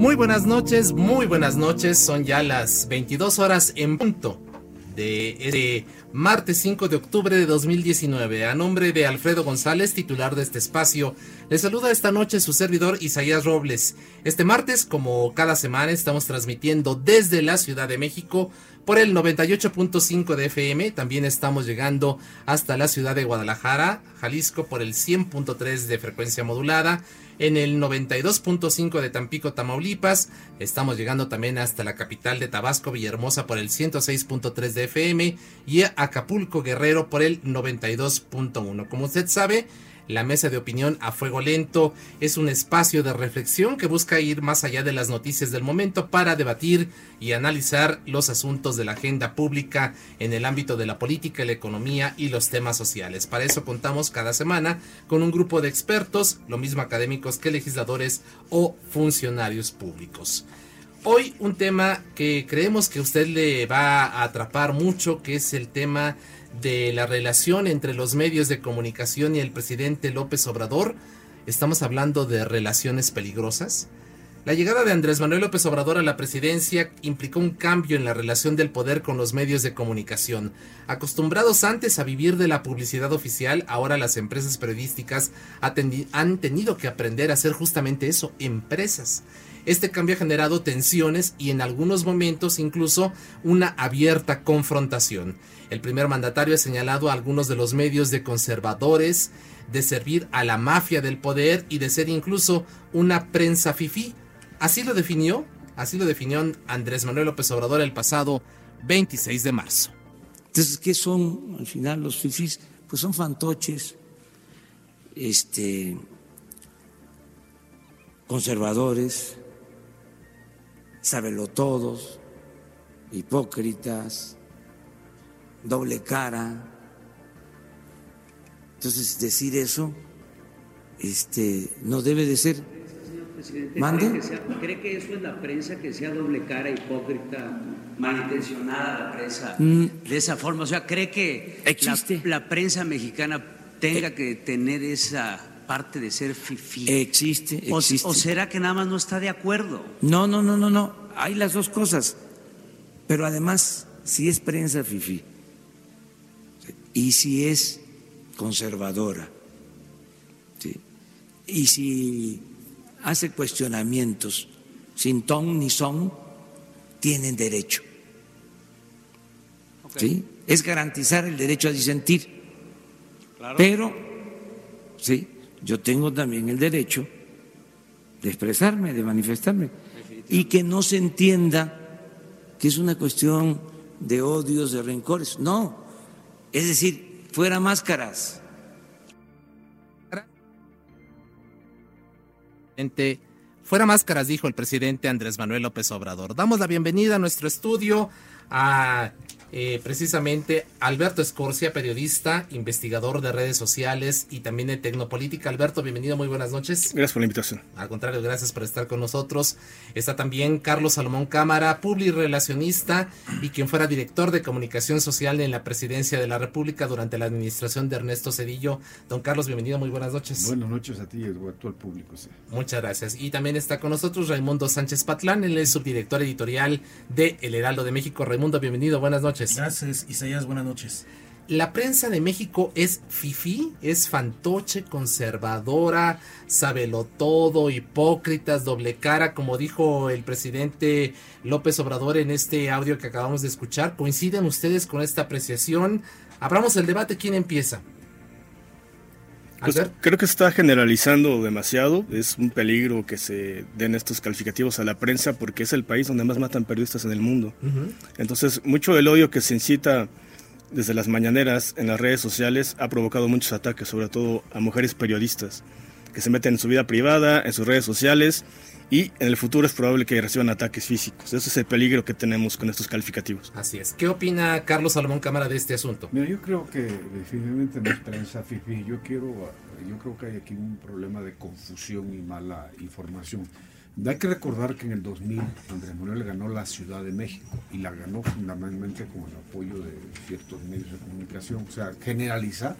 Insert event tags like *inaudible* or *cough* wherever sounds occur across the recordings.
Muy buenas noches, muy buenas noches. Son ya las 22 horas en punto de este martes 5 de octubre de 2019. A nombre de Alfredo González, titular de este espacio, le saluda esta noche su servidor Isaías Robles. Este martes, como cada semana, estamos transmitiendo desde la Ciudad de México por el 98.5 de FM. También estamos llegando hasta la ciudad de Guadalajara, Jalisco, por el 100.3 de frecuencia modulada en el 92.5 de Tampico, Tamaulipas. Estamos llegando también hasta la capital de Tabasco, Villahermosa, por el 106.3 de FM y Acapulco, Guerrero, por el 92.1. Como usted sabe, la mesa de opinión a fuego lento es un espacio de reflexión que busca ir más allá de las noticias del momento para debatir y analizar los asuntos de la agenda pública en el ámbito de la política, la economía y los temas sociales. Para eso contamos cada semana con un grupo de expertos, lo mismo académicos que legisladores o funcionarios públicos. Hoy un tema que creemos que usted le va a atrapar mucho, que es el tema de la relación entre los medios de comunicación y el presidente López Obrador. Estamos hablando de relaciones peligrosas. La llegada de Andrés Manuel López Obrador a la presidencia implicó un cambio en la relación del poder con los medios de comunicación. Acostumbrados antes a vivir de la publicidad oficial, ahora las empresas periodísticas han tenido que aprender a hacer justamente eso, empresas. Este cambio ha generado tensiones y en algunos momentos incluso una abierta confrontación. El primer mandatario ha señalado a algunos de los medios de conservadores de servir a la mafia del poder y de ser incluso una prensa fifí. Así lo definió, así lo definió Andrés Manuel López Obrador el pasado 26 de marzo. Entonces, ¿qué son al final los fifís? Pues son fantoches, este, conservadores, todos, hipócritas, doble cara. Entonces, decir eso este, no debe de ser. ¿Mande? ¿Cree que, sea, ¿Cree que eso es la prensa, que sea doble cara, hipócrita, malintencionada la prensa mm. de esa forma? O sea, ¿cree que la, la, prensa mexicana tenga eh. que tener esa parte de ser fifí? Existe, existe. O, ¿O será que nada más no está de acuerdo? No, no, no, no, no. Hay las dos cosas. Pero además, si es prensa fifí, y si es conservadora, y si hace cuestionamientos sin ton ni son, tienen derecho. ¿Sí? Es garantizar el derecho a disentir. Pero, sí, yo tengo también el derecho de expresarme, de manifestarme, y que no se entienda que es una cuestión de odios, de rencores. No, es decir, fuera máscaras. Fuera máscaras, dijo el presidente Andrés Manuel López Obrador. Damos la bienvenida a nuestro estudio a eh, precisamente Alberto Escorcia, periodista, investigador de redes sociales y también de Tecnopolítica. Alberto, bienvenido, muy buenas noches. Gracias por la invitación. Al contrario, gracias por estar con nosotros. Está también Carlos Salomón Cámara, relacionista y quien fuera director de comunicación social en la presidencia de la República durante la administración de Ernesto Cedillo. Don Carlos, bienvenido, muy buenas noches. Buenas noches a ti y a todo el público. Muchas gracias. Y también está con nosotros Raimundo Sánchez Patlán, él es subdirector editorial de El Heraldo de México. Raimundo, bienvenido, buenas noches. Gracias, Isaías, buenas noches. La prensa de México es fifi, es fantoche, conservadora, sabelo todo, hipócritas, doble cara, como dijo el presidente López Obrador en este audio que acabamos de escuchar. ¿Coinciden ustedes con esta apreciación? Abramos el debate, ¿quién empieza? Pues creo que se está generalizando demasiado. Es un peligro que se den estos calificativos a la prensa porque es el país donde más matan periodistas en el mundo. Entonces, mucho del odio que se incita desde las mañaneras en las redes sociales ha provocado muchos ataques, sobre todo a mujeres periodistas que se meten en su vida privada, en sus redes sociales y en el futuro es probable que reciban ataques físicos. Ese es el peligro que tenemos con estos calificativos. Así es. ¿Qué opina Carlos Salomón Cámara de este asunto? Mira, yo creo que definitivamente no es prensa fifi. Yo quiero, yo creo que hay aquí un problema de confusión y mala información. Hay que recordar que en el 2000 Andrés Manuel ganó la Ciudad de México y la ganó fundamentalmente con el apoyo de ciertos medios de comunicación. O sea, generalizar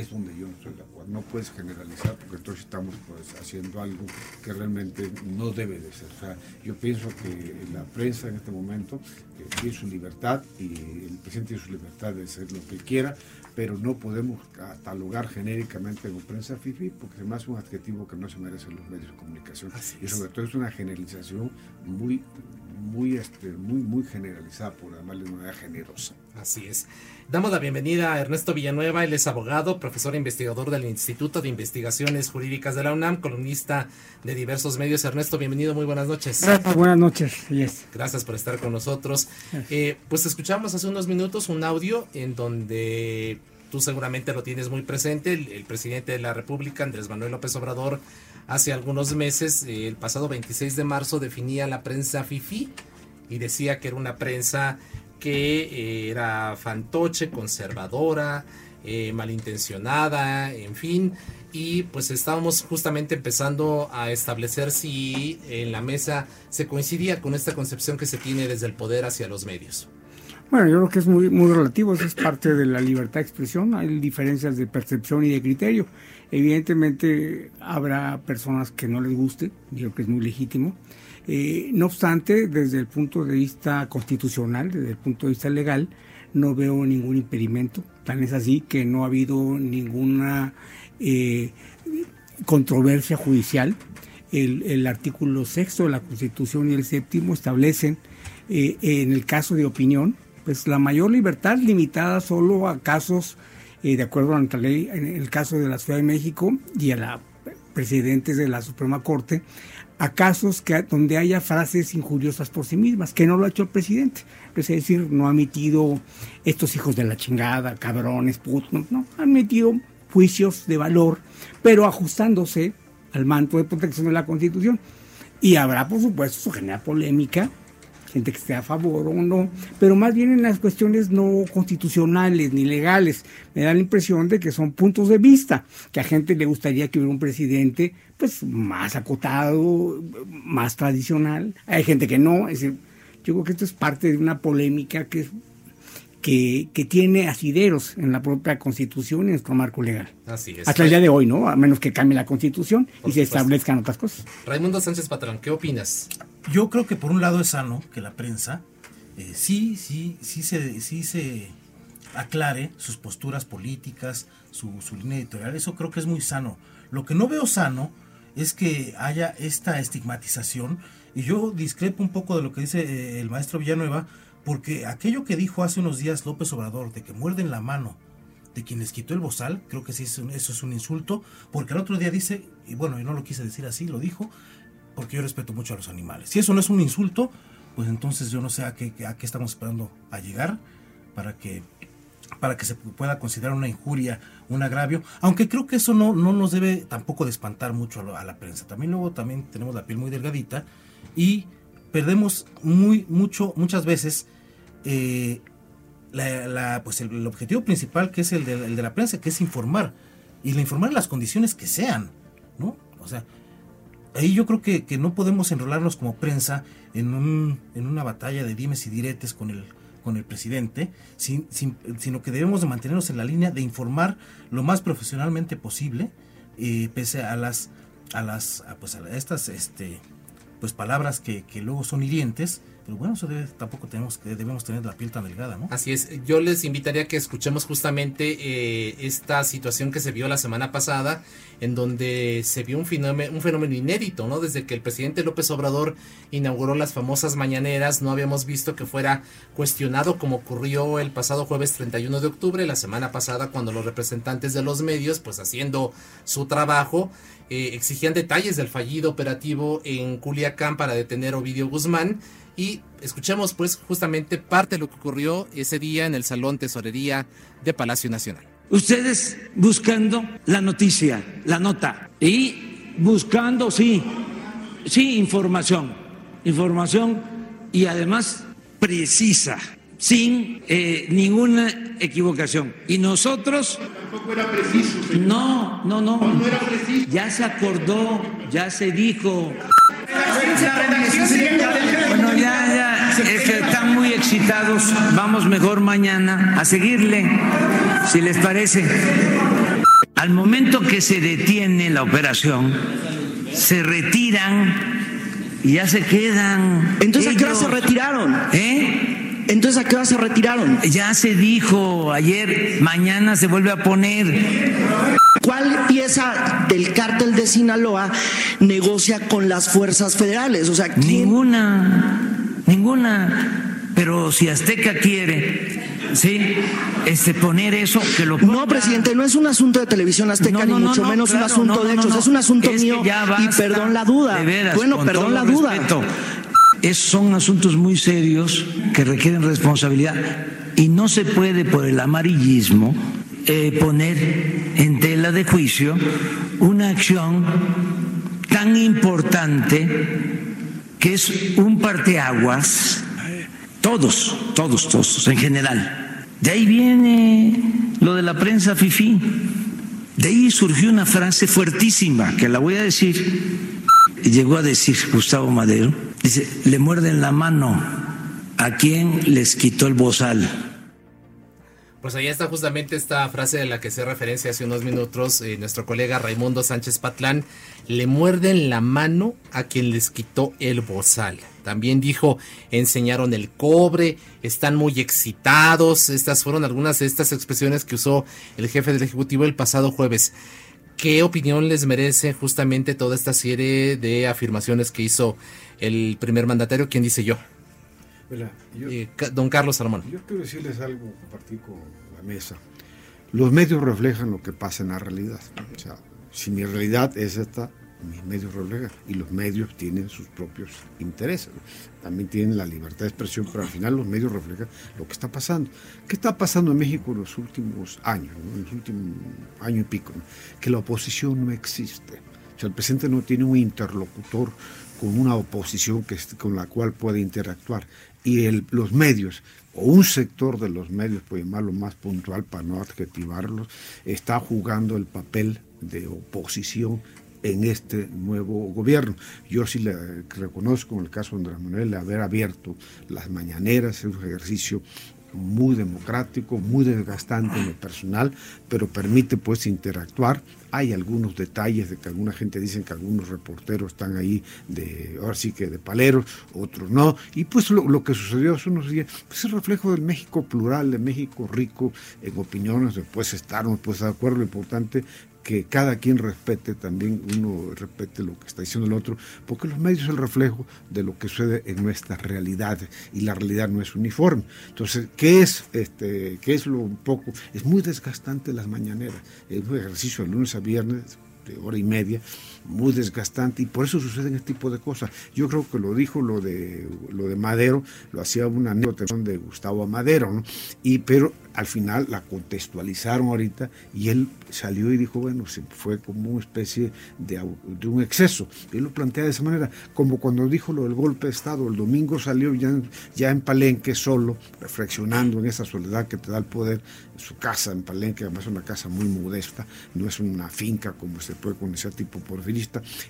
es donde yo no estoy de acuerdo. No puedes generalizar porque entonces estamos pues, haciendo algo que realmente no debe de ser. O sea, yo pienso que la prensa en este momento eh, tiene su libertad y el presidente tiene su libertad de hacer lo que quiera, pero no podemos catalogar genéricamente como prensa FIFI porque me hace un adjetivo que no se merece los medios de comunicación. y sobre todo es una generalización muy muy, este, muy, muy generalizada, por llamarle de manera generosa. Así es. Damos la bienvenida a Ernesto Villanueva, él es abogado, profesor e investigador del Instituto de Investigaciones Jurídicas de la UNAM, columnista de diversos medios. Ernesto, bienvenido, muy buenas noches. buenas noches, yes. Gracias por estar con nosotros. Eh, pues escuchamos hace unos minutos un audio en donde tú seguramente lo tienes muy presente, el, presidente de la República, Andrés Manuel López Obrador, hace algunos meses, el pasado 26 de marzo, definía la prensa FIFI y decía que era una prensa que eh, era fantoche, conservadora, eh, malintencionada, en fin. Y pues estábamos justamente empezando a establecer si en la mesa se coincidía con esta concepción que se tiene desde el poder hacia los medios. Bueno, yo creo que es muy, muy relativo, eso es parte de la libertad de expresión, hay diferencias de percepción y de criterio. Evidentemente habrá personas que no les guste, yo creo que es muy legítimo. Eh, no obstante, desde el punto de vista constitucional, desde el punto de vista legal, no veo ningún impedimento. Tan es así que no ha habido ninguna eh, controversia judicial. El, artículo sexto de la Constitución y el séptimo establecen, eh, en el caso de opinión, pues la mayor libertad limitada solo a casos eh, de acuerdo a nuestra ley, en el caso de la Ciudad de México y a la presidentes de la Suprema Corte, a casos que, donde haya frases injuriosas por sí mismas, que no lo ha hecho el presidente. Es decir, no ha metido estos hijos de la chingada, cabrones, putos, no, han metido juicios de valor, pero ajustándose al manto de protección de la Constitución. Y habrá, por supuesto, su genera polémica gente que esté a favor o no, pero más bien en las cuestiones no constitucionales ni legales. Me da la impresión de que son puntos de vista, que a gente le gustaría que hubiera un presidente pues más acotado, más tradicional. Hay gente que no, es decir, yo creo que esto es parte de una polémica que que, que, tiene asideros en la propia Constitución y en nuestro marco legal. Así es. Hasta el día de hoy, ¿no? A menos que cambie la Constitución y se establezcan otras cosas. Raimundo Sánchez Patrón, ¿qué opinas? Yo creo que por un lado es sano que la prensa eh, sí, sí, sí se, sí se aclare sus posturas políticas, su, línea editorial. Eso creo que es muy sano. Lo que no veo sano es que haya esta estigmatización. Y yo discrepo un poco de lo que dice eh, el maestro Villanueva, porque aquello que dijo hace unos días López Obrador, de que muerden la mano de quienes quitó el bozal, creo que sí, eso es un insulto, porque el otro día dice, y bueno, yo no lo quise decir así, lo dijo, porque yo respeto mucho a los animales. Si eso no es un insulto, pues entonces yo no sé a qué, a qué estamos esperando a llegar para que para que se pueda considerar una injuria, un agravio, aunque creo que eso no, no nos debe tampoco de espantar mucho a, la prensa. También luego también tenemos la piel muy delgadita y perdemos muy mucho muchas veces eh, la, pues el, objetivo principal que es el de, el de, la prensa, que es informar, y la informar en las condiciones que sean, ¿no? O sea, ahí yo creo que, que no podemos enrolarnos como prensa en, un, en una batalla de dimes y diretes con el, con el presidente, sin, sino que debemos de mantenernos en la línea de informar lo más profesionalmente posible, eh, pese a las a las pues a estas este pues palabras que, que luego son hirientes pero bueno, eso tampoco tenemos que debemos tener la piel tan delgada, ¿no? Así es. Yo les invitaría a que escuchemos justamente eh, esta situación que se vio la semana pasada, en donde se vio un fenómeno, un fenómeno inédito, ¿no? Desde que el presidente López Obrador inauguró las famosas mañaneras, no habíamos visto que fuera cuestionado como ocurrió el pasado jueves 31 de octubre, la semana pasada, cuando los representantes de los medios, pues haciendo su trabajo, eh, exigían detalles del fallido operativo en Culiacán para detener a Ovidio Guzmán y escuchemos pues justamente parte de lo que ocurrió ese día en el Salón Tesorería de Palacio Nacional. Ustedes buscando la noticia, la nota y buscando, sí, sí, información, información y además precisa, sin eh, ninguna equivocación. Y nosotros... Tampoco era preciso. No, no, no. No era preciso. Ya se acordó, ya se dijo. Bueno, ya, ya, es que están muy excitados. Vamos mejor mañana a seguirle, si les parece. Al momento que se detiene la operación, se retiran y ya se quedan. Entonces, ¿a qué hora se retiraron? ¿Eh? Entonces, ¿a qué hora se retiraron? Ya se dijo ayer, mañana se vuelve a poner. ¿Cuál pieza del cártel de Sinaloa negocia con las fuerzas federales? O sea, ninguna, ninguna. Pero si Azteca quiere, sí, este poner eso que lo No, presidente, no es un asunto de televisión Azteca ni mucho menos un asunto de hechos, es un asunto mío y perdón la duda. bueno, perdón la duda. Es, son asuntos muy serios que requieren responsabilidad y no se puede por el amarillismo eh, poner en tela de juicio una acción tan importante que es un parteaguas, todos, todos, todos, en general. De ahí viene lo de la prensa FIFI. De ahí surgió una frase fuertísima, que la voy a decir. Llegó a decir Gustavo Madero, dice, le muerden la mano a quien les quitó el bozal. Pues ahí está justamente esta frase de la que se referencia hace unos minutos eh, nuestro colega Raimundo Sánchez Patlán. Le muerden la mano a quien les quitó el bozal. También dijo, enseñaron el cobre, están muy excitados. Estas fueron algunas de estas expresiones que usó el jefe del Ejecutivo el pasado jueves. ¿Qué opinión les merece justamente toda esta serie de afirmaciones que hizo el primer mandatario? ¿Quién dice yo? Eh, don Carlos Salomón. Yo quiero decirles algo, compartir con la mesa. Los medios reflejan lo que pasa en la realidad. O sea, si mi realidad es esta, mis medios reflejan. Y los medios tienen sus propios intereses. También tienen la libertad de expresión, pero al final los medios reflejan lo que está pasando. ¿Qué está pasando en México en los últimos años, en los últimos año y pico? Que la oposición no existe. O sea, el presidente no tiene un interlocutor con una oposición que, con la cual puede interactuar y los medios, o un sector de los medios, por llamarlo más puntual para no adjetivarlos, está jugando el papel de oposición en este nuevo gobierno. Yo sí le reconozco en el caso de Andrés Manuel haber abierto las mañaneras, es un ejercicio muy democrático, muy desgastante en lo personal, pero permite pues interactuar. Hay algunos detalles de que alguna gente dice que algunos reporteros están ahí de, ahora sí que de paleros, otros no. Y pues lo, que sucedió hace unos días, pues es reflejo del México plural, de México rico en opiniones, después estar pues de acuerdo, lo importante que cada quien respete también, uno respete lo que está diciendo el otro, porque los medios son el reflejo de lo que sucede en nuestra realidad y la realidad no es uniforme. Entonces, ¿qué es, este, qué es lo poco? Es muy desgastante las mañaneras, es un ejercicio de lunes a viernes de hora y media, muy desgastante y por eso suceden este tipo de cosas. Yo creo que lo dijo lo de lo de Madero, lo hacía una anécdota de Gustavo Madero, ¿no? Y pero al final la contextualizaron ahorita y él salió y dijo, bueno, se fue como una especie de, un exceso. Él lo plantea de esa manera, como cuando dijo lo del golpe de Estado, el domingo salió ya, ya en Palenque solo, reflexionando en esa soledad que te da el poder, su casa en Palenque, además es una casa muy modesta, no es una finca como se puede con ese tipo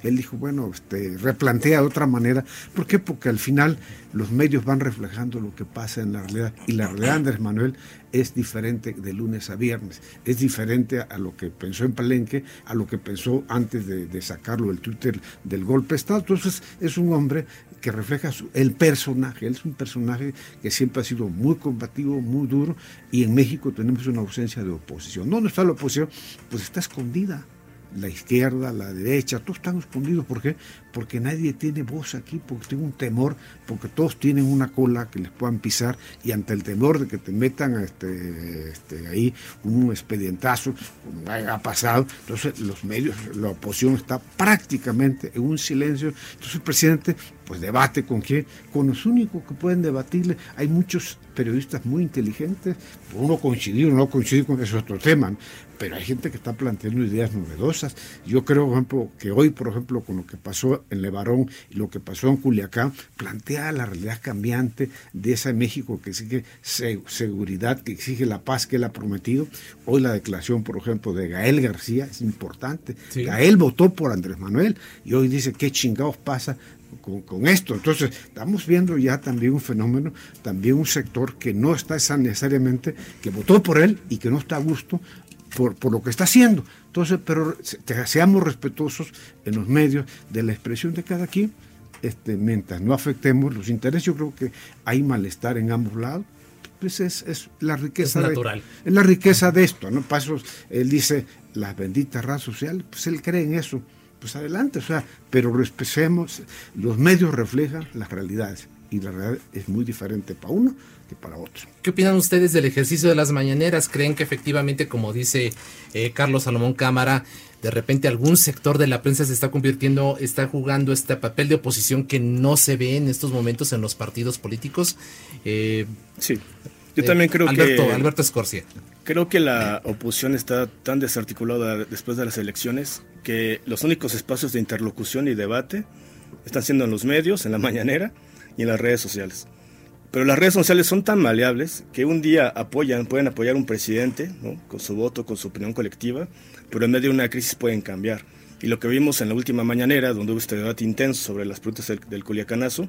Él dijo, bueno, este, replantea de otra manera. ¿Por qué? Porque al final los medios van reflejando lo que pasa en la realidad y la realidad, Andrés Manuel, es diferente de lunes a viernes, es diferente a lo que pensó en Palenque, a lo que pensó antes de, sacarlo del Twitter del golpe de Estado. Entonces es un hombre que refleja el personaje, él es un personaje que siempre ha sido muy combativo, muy duro, y en México tenemos una ausencia de oposición. ¿Dónde está la oposición? Pues está escondida la izquierda, la derecha, todos están escondidos. ¿Por qué? Porque nadie tiene voz aquí, porque tengo un temor, porque todos tienen una cola que les puedan pisar y ante el temor de que te metan este, este, ahí un expedientazo, como ha pasado, entonces los medios, la oposición está prácticamente en un silencio. Entonces el presidente pues debate con quién, con los únicos que pueden debatirle. Hay muchos periodistas muy inteligentes, uno coincidir o no coincidir con ese otro tema, pero hay gente que está planteando ideas novedosas. Yo creo, por ejemplo, que hoy, por ejemplo, con lo que pasó en Levarón y lo que pasó en Culiacán, plantea la realidad cambiante de ese México que exige seguridad, que exige la paz que él ha prometido. Hoy la declaración, por ejemplo, de Gael García es importante. Gael votó por Andrés Manuel y hoy dice qué chingados pasa con, esto. Entonces, estamos viendo ya también un fenómeno, también un sector que no está necesariamente, que votó por él y que no está a gusto por, por lo que está haciendo. Entonces, pero seamos respetuosos en los medios de la expresión de cada quien, este, mientras no afectemos los intereses. Yo creo que hay malestar en ambos lados. Pues es, es la riqueza. natural. es la riqueza de esto, ¿no? Pasos, él dice, la bendita raza social, pues él cree en eso pues adelante, o sea, pero respetemos, los medios reflejan las realidades y la realidad es muy diferente para uno que para otro. ¿Qué opinan ustedes del ejercicio de las mañaneras? ¿Creen que efectivamente, como dice eh, Carlos Salomón Cámara, de repente algún sector de la prensa se está convirtiendo, está jugando este papel de oposición que no se ve en estos momentos en los partidos políticos? Eh, sí. Yo también creo Alberto, que. Alberto Escorcia. Creo que la oposición está tan desarticulada después de las elecciones que los únicos espacios de interlocución y debate están siendo en los medios, en la mañanera y en las redes sociales. Pero las redes sociales son tan maleables que un día apoyan, pueden apoyar a un presidente, con su voto, con su opinión colectiva, pero en medio de una crisis pueden cambiar. Y lo que vimos en la última mañanera, donde hubo este debate intenso sobre las preguntas del, del Culiacanazo,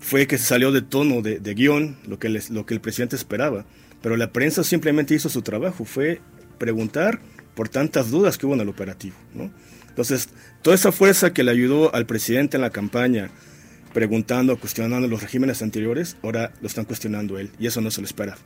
fue que se salió de tono, de, guion, lo que, lo que el presidente esperaba. Pero la prensa simplemente hizo su trabajo, fue preguntar por tantas dudas que hubo en el operativo. ¿no? Entonces, toda esa fuerza que le ayudó al presidente en la campaña, preguntando, cuestionando los regímenes anteriores, ahora lo están cuestionando él, y eso no se lo espera.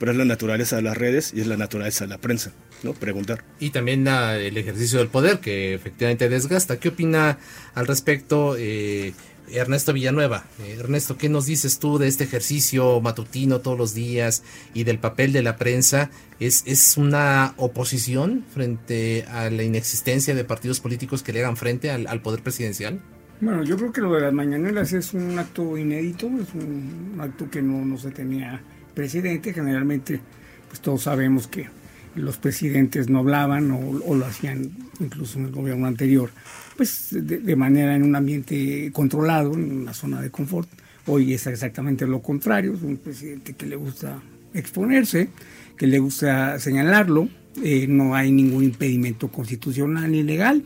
Pero es la naturaleza de las redes y es la naturaleza de la prensa, ¿no? Preguntar. Y también el ejercicio del poder, que efectivamente desgasta. ¿Qué opina al respecto eh, Ernesto Villanueva. Ernesto, ¿qué nos dices tú de este ejercicio matutino todos los días y del papel de la prensa? ¿Es, es una oposición frente a la inexistencia de partidos políticos que le hagan frente al, poder presidencial? Bueno, yo creo que lo de las mañaneras es un acto inédito, es un acto que no, no se tenía presidente. Generalmente, pues todos sabemos que los presidentes no hablaban o, lo hacían incluso en el gobierno anterior, pues de, manera en un ambiente controlado, en una zona de confort. Hoy es exactamente lo contrario, es un presidente que le gusta exponerse, que le gusta señalarlo, eh, no hay ningún impedimento constitucional ni legal.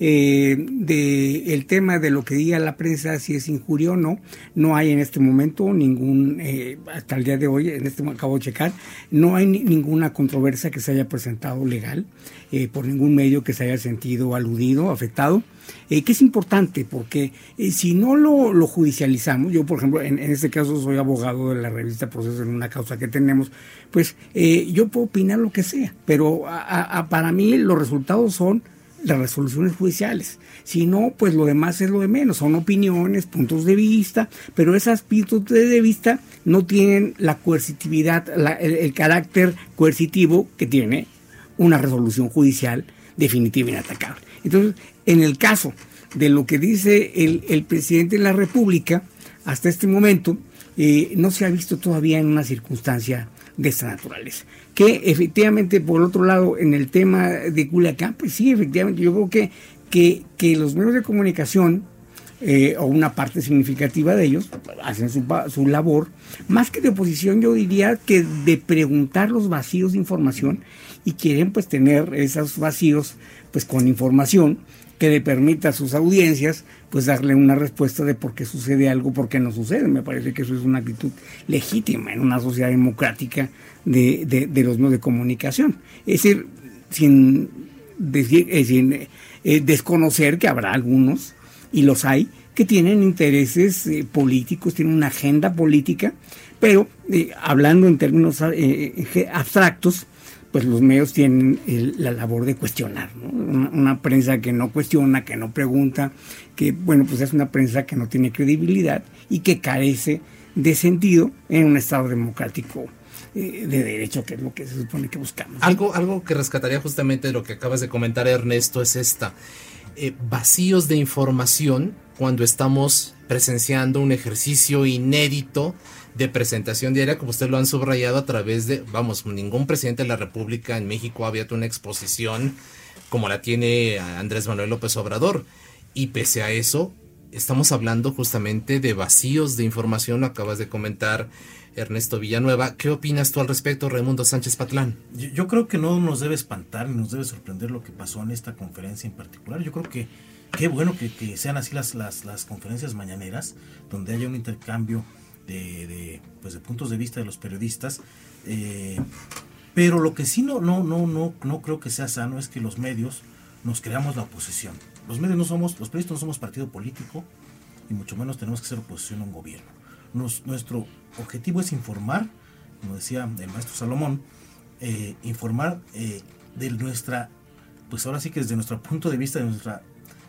Eh, de el tema de lo que diga la prensa, si es injurio o no, no hay en este momento ningún, eh, hasta el día de hoy, en este acabo de checar, no hay ninguna controversia que se haya presentado legal eh, por ningún medio que se haya sentido aludido, afectado. Que es importante porque si no lo, judicializamos, yo por ejemplo en, este caso soy abogado de la revista Proceso en una causa que tenemos, pues yo puedo opinar lo que sea, pero para mí los resultados son las resoluciones judiciales. Si no, pues lo demás es lo de menos. Son opiniones, puntos de vista, pero esas puntos de vista no tienen la coercitividad, el, carácter coercitivo que tiene una resolución judicial definitiva inatacable. Entonces, en el caso de lo que dice el, presidente de la República, hasta este momento, eh, no se ha visto todavía en una circunstancia de esta naturaleza. Que efectivamente, por otro lado, en el tema de Culiacán, pues sí, efectivamente, yo creo que, que, los medios de comunicación, eh, o una parte significativa de ellos, hacen su, su, labor, más que de oposición, yo diría que de preguntar los vacíos de información y quieren pues tener esos vacíos pues con información que le permita a sus audiencias pues darle una respuesta de por qué sucede algo, por qué no sucede. Me parece que eso es una actitud legítima en una sociedad democrática de, de, los medios de comunicación. Es decir, sin, decir, eh, eh, desconocer que habrá algunos, y los hay, que tienen intereses eh, políticos, tienen una agenda política, pero hablando en términos abstractos, pues los medios tienen la labor de cuestionar, una, prensa que no cuestiona, que no pregunta, que bueno, pues es una prensa que no tiene credibilidad y que carece de sentido en un Estado democrático eh, de derecho, que es lo que se supone que buscamos. Algo, algo que rescataría justamente de lo que acabas de comentar, Ernesto, es esta. Eh, vacíos de información cuando estamos presenciando un ejercicio inédito de presentación diaria, como usted lo han subrayado a través de, vamos, ningún presidente de la República en México ha abierto una exposición como la tiene Andrés Manuel López Obrador. Y pese a eso, estamos hablando justamente de vacíos de información, acabas de comentar Ernesto Villanueva. ¿Qué opinas tú al respecto, Raimundo Sánchez Patlán? Yo, creo que no nos debe espantar ni nos debe sorprender lo que pasó en esta conferencia en particular. Yo creo que qué bueno que, sean así las, las, las conferencias mañaneras, donde haya un intercambio de, pues de puntos de vista de los periodistas. Eh, pero lo que sí no, no, no, no, no creo que sea sano es que los medios nos creamos la oposición. Los medios no somos, los periodistas no somos partido político y mucho menos tenemos que ser oposición a un gobierno. nuestro objetivo es informar, como decía el maestro Salomón, eh, informar eh, de nuestra, pues ahora sí que desde nuestro punto de vista, de nuestra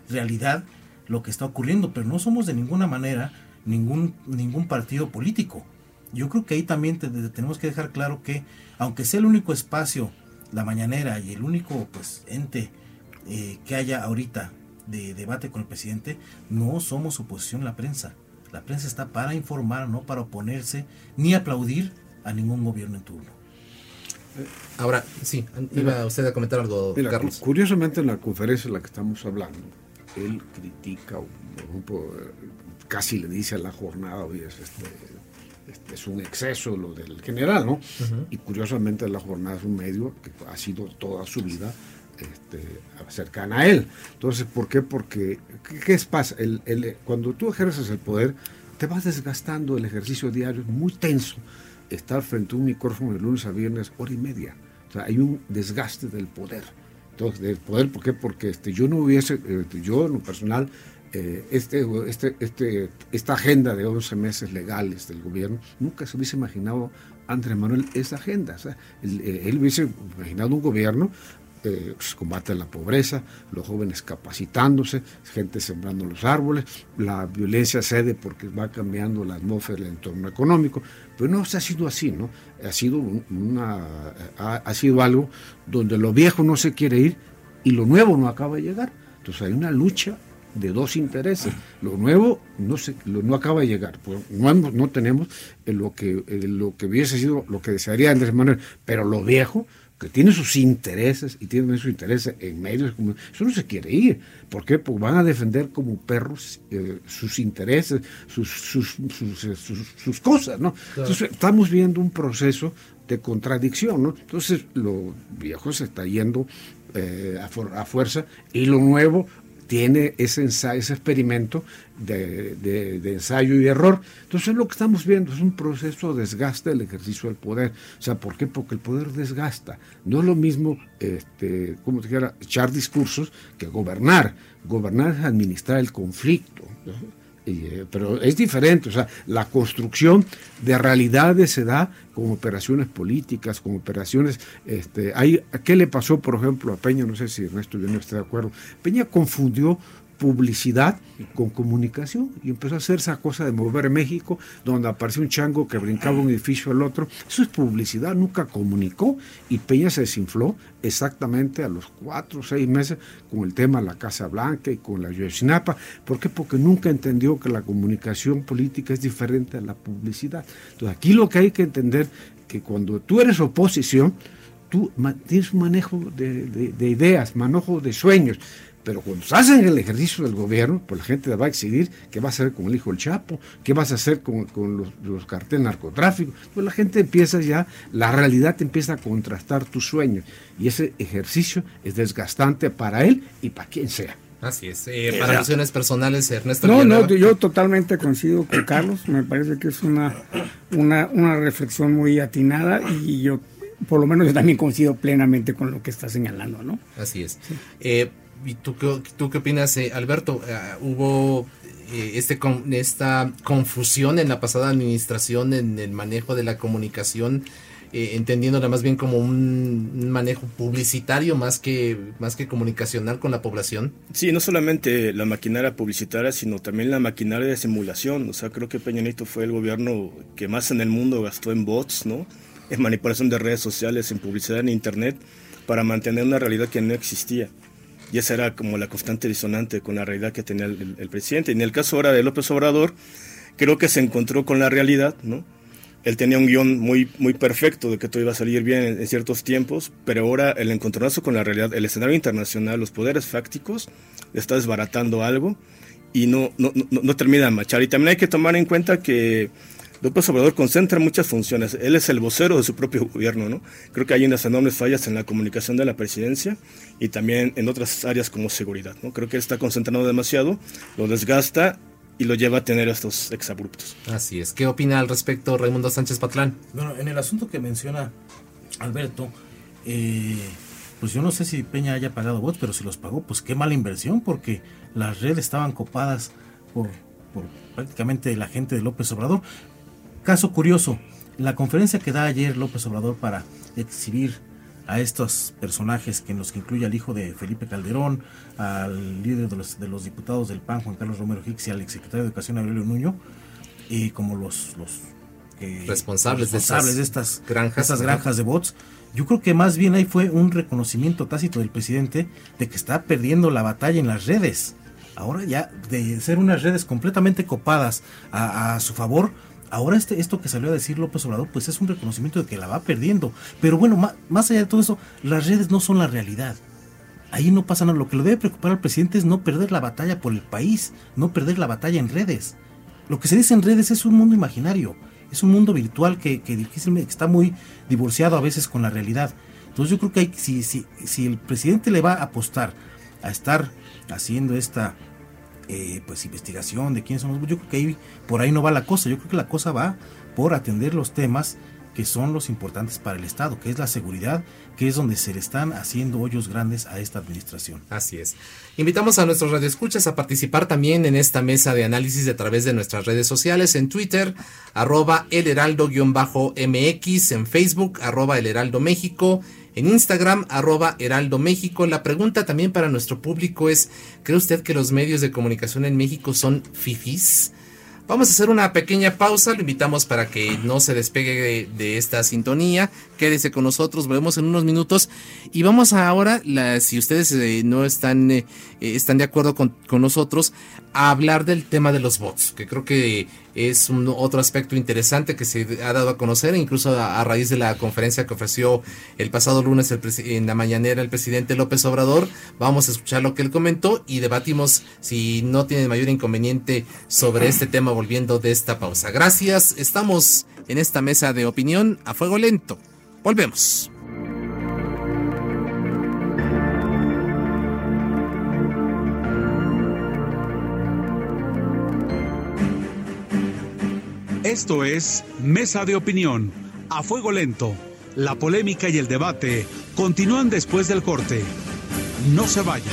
realidad, lo que está ocurriendo, pero no somos de ninguna manera ningún, ningún partido político. Yo creo que ahí también tenemos que dejar claro que, aunque sea el único espacio, la mañanera y el único pues ente eh, que haya ahorita de debate con el presidente, no somos oposición a la prensa. La prensa está para informar, no para oponerse ni aplaudir a ningún gobierno en turno. Ahora, sí, iba usted a comentar algo, Carlos. Curiosamente, en la conferencia en la que estamos hablando, él critica, casi le dice a la jornada, oye, es, este, este, es un exceso lo del general, ¿no? Y curiosamente la jornada es un medio que ha sido toda su vida este, cercana a él. Entonces, ¿por qué? Porque, ¿qué, es pasa? El, cuando tú ejerces el poder, te vas desgastando el ejercicio diario, es muy tenso estar frente a un micrófono de lunes a viernes, hora y media. O sea, hay un desgaste del poder. Entonces, del poder, ¿por qué? Porque este, yo no hubiese, yo en lo personal, eh, este, este, este, esta agenda de 11 meses legales del gobierno, nunca se hubiese imaginado Andrés Manuel esa agenda. O sea, él, eh, hubiese imaginado un gobierno eh, pues, combate a la pobreza, los jóvenes capacitándose, gente sembrando los árboles, la violencia cede porque va cambiando la atmósfera del entorno económico, pero no se ha sido así, ¿no? Ha sido, una, ha sido algo donde lo viejo no se quiere ir y lo nuevo no acaba de llegar. Entonces hay una lucha de dos intereses. Lo nuevo no se, no acaba de llegar, pues, no, no tenemos lo que, lo que hubiese sido lo que desearía Andrés Manuel, pero lo viejo, que tiene sus intereses y tiene sus intereses en medios, como, eso no se quiere ir. ¿Por qué? Porque van a defender como perros eh, sus intereses, sus, sus, sus, cosas, ¿no? Entonces estamos viendo un proceso de contradicción, ¿no? Entonces lo viejo se está yendo eh, a, a, fuerza y lo nuevo tiene ese, ensayo, ese experimento de, ensayo y error. Entonces lo que estamos viendo es un proceso de desgaste del ejercicio del poder. O sea, ¿por qué? Porque el poder desgasta. No es lo mismo, este, como dijera, echar discursos que gobernar. Gobernar es administrar el conflicto. Eh, pero es diferente, o sea, la construcción de realidades se da con operaciones políticas, con operaciones, este, hay, ¿qué le pasó, por ejemplo, a Peña? No sé si Ernesto yo no está de acuerdo. Peña confundió publicidad con comunicación y empezó a hacer esa cosa de mover México, donde apareció un chango que brincaba un edificio al otro. Eso es publicidad, nunca comunicó y Peña se desinfló exactamente a los cuatro o seis meses con el tema de la Casa Blanca y con la Yosinapa. ¿Por qué? Porque nunca entendió que la comunicación política es diferente a la publicidad. Entonces aquí lo que hay que entender que cuando tú eres oposición, tú tienes un manejo de, de ideas, manejo de sueños. Pero cuando estás en el ejercicio del gobierno, pues la gente va a exigir qué va a hacer con el hijo del Chapo, qué vas a hacer con, los, los, carteles narcotráficos. Pues la gente empieza ya, la realidad empieza a contrastar tus sueños. Y ese ejercicio es desgastante para él y para quien sea. Así es. Eh, para razones personales, Ernesto. No, no, yo totalmente coincido con Carlos. Me parece que es una, una, una reflexión muy atinada y yo, por lo menos, yo también coincido plenamente con lo que está señalando, ¿no? Así es. Eh, ¿Y tú, tú qué opinas, eh, Alberto? Eh, ¿Hubo eh, este esta confusión en la pasada administración en el manejo de la comunicación, entendiéndola más bien como un, manejo publicitario más que, más que comunicacional con la población? Sí, no solamente la maquinaria publicitaria, sino también la maquinaria de simulación. O sea, creo que Peña Nieto fue el gobierno que más en el mundo gastó en bots, ¿no? En manipulación de redes sociales, en publicidad en Internet, para mantener una realidad que no existía. Y esa era como la constante disonante con la realidad que tenía el, presidente. Y en el caso ahora de López Obrador, creo que se encontró con la realidad, ¿no? Él tenía un guion muy, muy perfecto de que todo iba a salir bien en, ciertos tiempos, pero ahora el encontronazo con la realidad, el escenario internacional, los poderes fácticos, está desbaratando algo y no, no, no, no termina de machar. Y también hay que tomar en cuenta que López Obrador concentra muchas funciones. Él es el vocero de su propio gobierno, ¿no? Creo que hay unas enormes fallas en la comunicación de la presidencia y también en otras áreas como seguridad, ¿no? Creo que él está concentrando demasiado, lo desgasta y lo lleva a tener estos exabruptos. Así es. ¿Qué opina al respecto Raimundo Sánchez Patlán? Bueno, en el asunto que menciona Alberto, eh, pues yo no sé si Peña haya pagado votos, pero si los pagó, pues qué mala inversión, porque las redes estaban copadas por, por prácticamente la gente de López Obrador. Caso curioso, la conferencia que da ayer López Obrador para exhibir a estos personajes que en los que incluye al hijo de Felipe Calderón, al líder de los, diputados del PAN, Juan Carlos Romero Hicks, y al exsecretario de Educación, Aurelio Nuño, y como los, los responsables, de, estas granjas, estas granjas de bots. Yo creo que más bien ahí fue un reconocimiento tácito del presidente de que está perdiendo la batalla en las redes. Ahora ya de ser unas redes completamente copadas a su favor, ahora este, esto que salió a decir López Obrador, pues es un reconocimiento de que la va perdiendo. Pero bueno, más, allá de todo eso, las redes no son la realidad. Ahí no pasa nada. Lo que le debe preocupar al presidente es no perder la batalla por el país, no perder la batalla en redes. Lo que se dice en redes es un mundo imaginario, es un mundo virtual que, que difícilmente está muy divorciado a veces con la realidad. Entonces yo creo que hay, si, si, si el presidente le va a apostar a estar haciendo esta eh, pues investigación de quiénes son los... Yo creo que por ahí no va la cosa, yo creo que la cosa va por atender los temas que son los importantes para el Estado, que es la seguridad, que es donde se le están haciendo hoyos grandes a esta administración. Así es. Invitamos a nuestros radioescuchas a participar también en esta mesa de análisis a través de nuestras redes sociales, en Twitter, arroba el heraldo-mx, en Facebook, arroba el heraldo México, en Instagram, arroba Heraldo México. La pregunta también para nuestro público es, ¿cree usted que los medios de comunicación en México son fifis? Vamos a hacer una pequeña pausa, lo invitamos para que no se despegue de, esta sintonía, quédese con nosotros, volvemos en unos minutos y vamos ahora, si ustedes eh, no están, eh, están de acuerdo con, con, nosotros, a hablar del tema de los bots, que creo que es otro aspecto interesante que se ha dado a conocer, incluso a, raíz de la conferencia que ofreció el pasado lunes en la mañanera el presidente López Obrador. Vamos a escuchar lo que él comentó y debatimos si no tiene mayor inconveniente sobre este tema volviendo de esta pausa. Gracias, estamos en esta mesa de opinión a fuego lento. Volvemos. Esto es Mesa de Opinión, a fuego lento. La polémica y el debate continúan después del corte. No se vayan.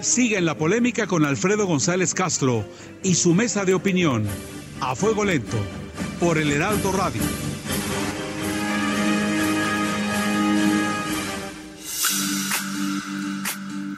Siguen la polémica con Alfredo González Castro y su mesa de opinión, a fuego lento, por el Heraldo Radio.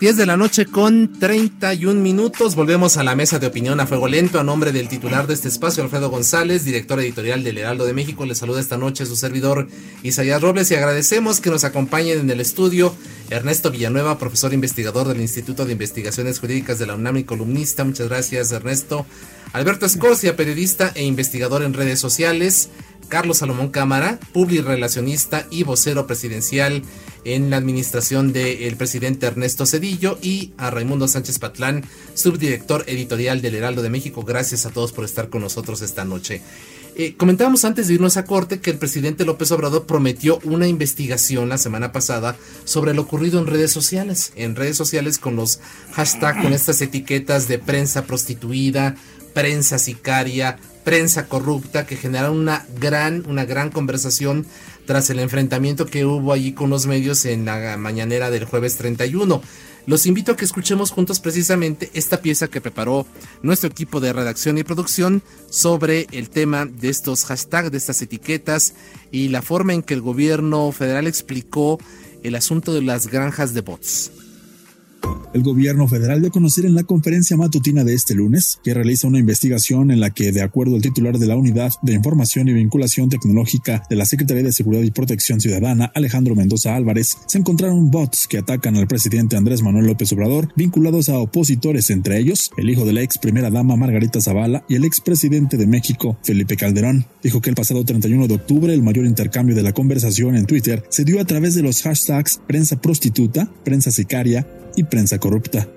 10 de la noche con 31 minutos. Volvemos a la mesa de opinión a fuego lento. A nombre del titular de este espacio, Alfredo González, director editorial del Heraldo de México, le saluda esta noche su servidor Isaías Robles y agradecemos que nos acompañen en el estudio Ernesto Villanueva, profesor investigador del Instituto de Investigaciones Jurídicas de la UNAM y columnista. Muchas gracias, Ernesto. Alberto Escocia, periodista e investigador en redes sociales. Carlos Salomón Cámara, relacionista y vocero presidencial en la administración del presidente Ernesto Cedillo y a Raimundo Sánchez Patlán, subdirector editorial del Heraldo de México. Gracias a todos por estar con nosotros esta noche. Eh, comentábamos antes de irnos a corte que el presidente López Obrador prometió una investigación la semana pasada sobre lo ocurrido en redes sociales, en redes sociales con los hashtags, con estas etiquetas de prensa prostituida, prensa sicaria, prensa corrupta, que generaron una gran, una gran conversación tras el enfrentamiento que hubo allí con los medios en la mañanera del jueves 31. Los invito a que escuchemos juntos precisamente esta pieza que preparó nuestro equipo de redacción y producción sobre el tema de estos hashtags, de estas etiquetas y la forma en que el gobierno federal explicó el asunto de las granjas de bots. El gobierno federal dio a conocer en la conferencia matutina de este lunes que realiza una investigación en la que, de acuerdo al titular de la Unidad de Información y Vinculación Tecnológica de la Secretaría de Seguridad y Protección Ciudadana, Alejandro Mendoza Álvarez, se encontraron bots que atacan al presidente Andrés Manuel López Obrador vinculados a opositores, entre ellos el hijo de la ex primera dama Margarita Zavala y el ex presidente de México, Felipe Calderón. Dijo que el pasado 31 de octubre el mayor intercambio de la conversación en Twitter se dio a través de los hashtags prensa prostituta, prensa sicaria, y prensa corrupta.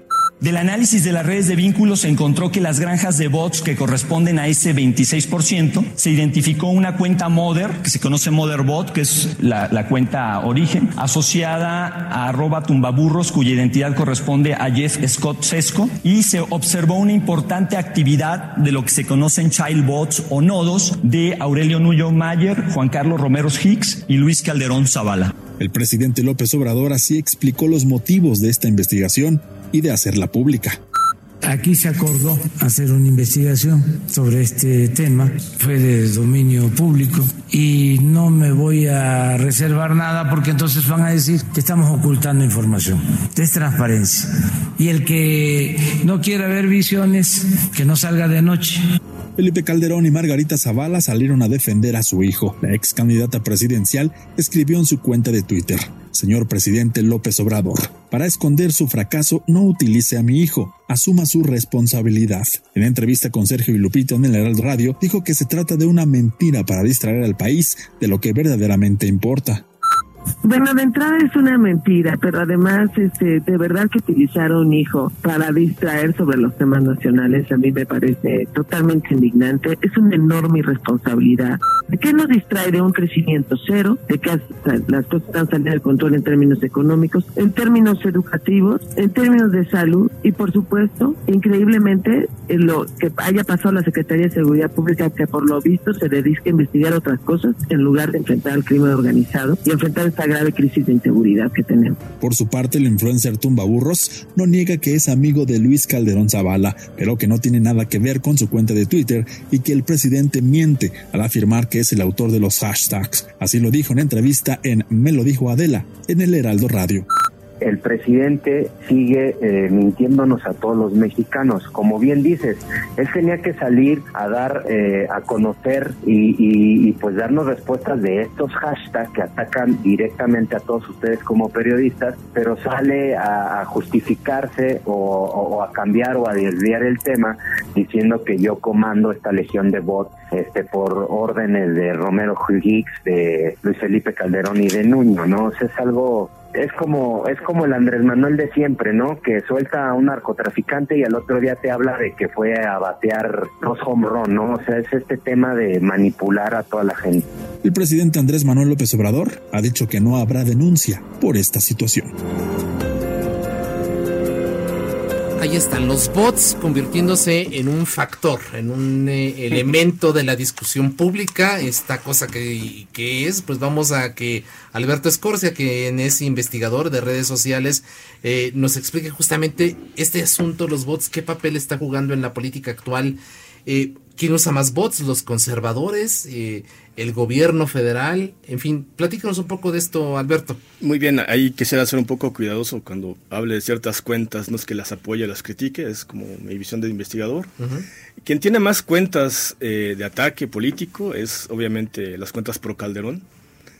Del análisis de las redes de vínculos se encontró que las granjas de bots que corresponden a ese 26% se identificó una cuenta Mother, que se conoce Motherbot, que es la, cuenta origen, asociada a arroba tumbaburros, cuya identidad corresponde a Jeff Scott Sesco, y se observó una importante actividad de lo que se conocen child bots o nodos de Aurelio Nuyo Mayer, Juan Carlos Romeros Hicks y Luis Calderón Zavala. El presidente López Obrador así explicó los motivos de esta investigación y de hacerla pública. Aquí se acordó hacer una investigación sobre este tema, fue de dominio público y no me voy a reservar nada porque entonces van a decir que estamos ocultando información. Es transparencia. Y el que no quiera ver visiones, que no salga de noche. Felipe Calderón y Margarita Zavala salieron a defender a su hijo. La ex candidata presidencial escribió en su cuenta de Twitter, Señor presidente López Obrador, para esconder su fracaso no utilice a mi hijo, asuma su responsabilidad. En entrevista con Sergio y en el Heraldo Radio, dijo que se trata de una mentira para distraer al país de lo que verdaderamente importa. Bueno, de entrada es una mentira, pero además, este, de verdad que utilizar a un hijo para distraer sobre los temas nacionales a mí me parece totalmente indignante. Es una enorme irresponsabilidad. ¿De qué nos distrae de un crecimiento cero? ¿De que las cosas están saliendo de control en términos económicos, en términos educativos, en términos de salud y, por supuesto, increíblemente, en lo que haya pasado la Secretaría de Seguridad Pública, que por lo visto se dedica a investigar otras cosas en lugar de enfrentar al crimen organizado y enfrentar esta grave crisis de inseguridad que tenemos. Por su parte, el influencer Tumbaburros no niega que es amigo de Luis Calderón Zavala, pero que no tiene nada que ver con su cuenta de Twitter y que el presidente miente al afirmar que es el autor de los hashtags. Así lo dijo en entrevista en Me lo dijo Adela, en el Heraldo Radio el presidente sigue eh, mintiéndonos a todos los mexicanos. Como bien dices, él tenía que salir a dar eh, a conocer y, pues darnos respuestas de estos hashtags que atacan directamente a todos ustedes como periodistas, pero sale a, justificarse o, a cambiar o a desviar el tema diciendo que yo comando esta legión de bots este, por órdenes de Romero Higgs, de Luis Felipe Calderón y de Nuño, ¿no? O sea, es algo es como es como el Andrés Manuel de siempre, ¿no? Que suelta a un narcotraficante y al otro día te habla de que fue a batear dos home run, ¿no? O sea, es este tema de manipular a toda la gente. El presidente Andrés Manuel López Obrador ha dicho que no habrá denuncia por esta situación. Ahí están los bots convirtiéndose en un factor, en un eh, elemento de la discusión pública. Esta cosa que, es, pues vamos a que Alberto Escorcia, que es investigador de redes sociales, eh, nos explique justamente este asunto, los bots, qué papel está jugando en la política actual. Eh, ¿Quién usa más bots? ¿Los conservadores? Eh, ¿El gobierno federal? En fin, platícanos un poco de esto, Alberto. Muy bien, ahí quisiera ser un poco cuidadoso cuando hable de ciertas cuentas, no es que las apoye o las critique, es como mi visión de investigador. Quien tiene más cuentas eh, de ataque político es obviamente las cuentas pro Calderón.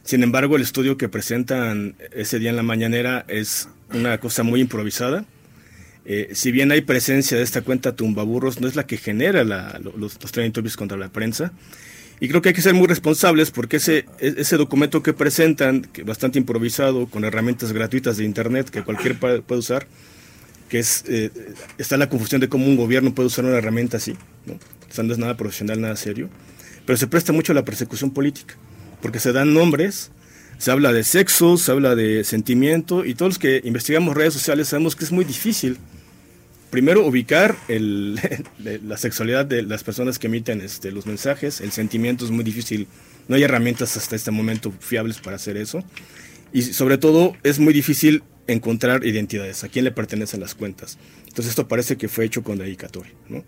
Sin embargo, el estudio que presentan ese día en la mañanera es una cosa muy improvisada eh, si bien hay presencia de esta cuenta tumbaburros, no es la que genera los, los trending topics contra la prensa. Y creo que hay que ser muy responsables porque ese, e, ese documento que presentan, que bastante improvisado, con herramientas gratuitas de Internet que cualquier puede usar, que es, eh, está la confusión de cómo un gobierno puede usar una herramienta así, ¿no? O no es nada profesional, nada serio, pero se presta mucho a la persecución política, porque se dan nombres, se habla de sexo, se habla de sentimiento, y todos los que investigamos redes sociales sabemos que es muy difícil primero ubicar el, *laughs* la sexualidad de las personas que emiten este, los mensajes, el sentimiento es muy difícil, no hay herramientas hasta este momento fiables para hacer eso. Y sobre todo es muy difícil encontrar identidades, a quién le pertenecen las cuentas. Entonces esto parece que fue hecho con dedicatoria. ¿no?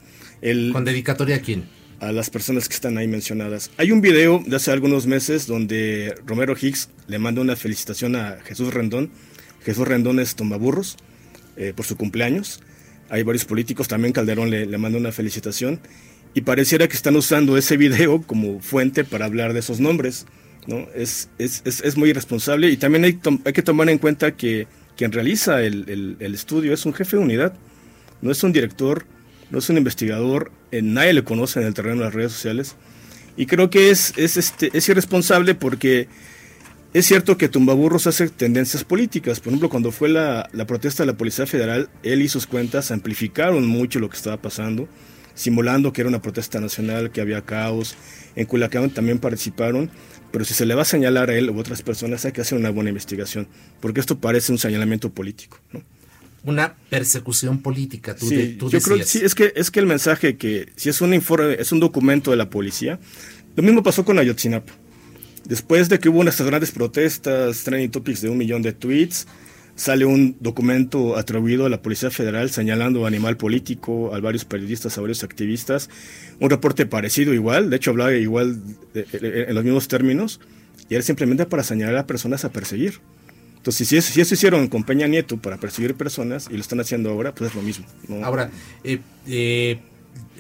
¿Con dedicatoria a quién? A las personas que están ahí mencionadas. Hay un video de hace algunos meses donde Romero Hicks le manda una felicitación a Jesús Rendón. Jesús Rendón es Tombaburros eh, por su cumpleaños hay varios políticos, también Calderón le, le manda una felicitación, y pareciera que están usando ese video como fuente para hablar de esos nombres. ¿no? Es, es, es, muy irresponsable y también hay, hay, que tomar en cuenta que quien realiza el, el, estudio es un jefe de unidad, no es un director, no es un investigador, eh, nadie le conoce en el terreno de las redes sociales. Y creo que es, es, este, es irresponsable porque es cierto que Tumbaburros hace tendencias políticas. Por ejemplo, cuando fue la, protesta de la Policía Federal, él y sus cuentas amplificaron mucho lo que estaba pasando, simulando que era una protesta nacional, que había caos. En Culiacán también participaron. Pero si se le va a señalar a él u otras personas, hay que hacer una buena investigación, porque esto parece un señalamiento político. Una persecución política, tú, sí, yo creo que sí, es que, es que el mensaje que, si es un informe, es un documento de la policía, lo mismo pasó con Ayotzinapa. Después de que hubo unas grandes protestas, trending topics de un millón de tweets, sale un documento atribuido a la Policía Federal señalando animal político, a varios periodistas, a varios activistas. Un reporte parecido igual, de hecho hablaba igual en los mismos términos, y era simplemente para señalar a personas a perseguir. Entonces, si eso, si eso hicieron con Peña Nieto para perseguir personas y lo están haciendo ahora, pues es lo mismo. Ahora, eh, eh,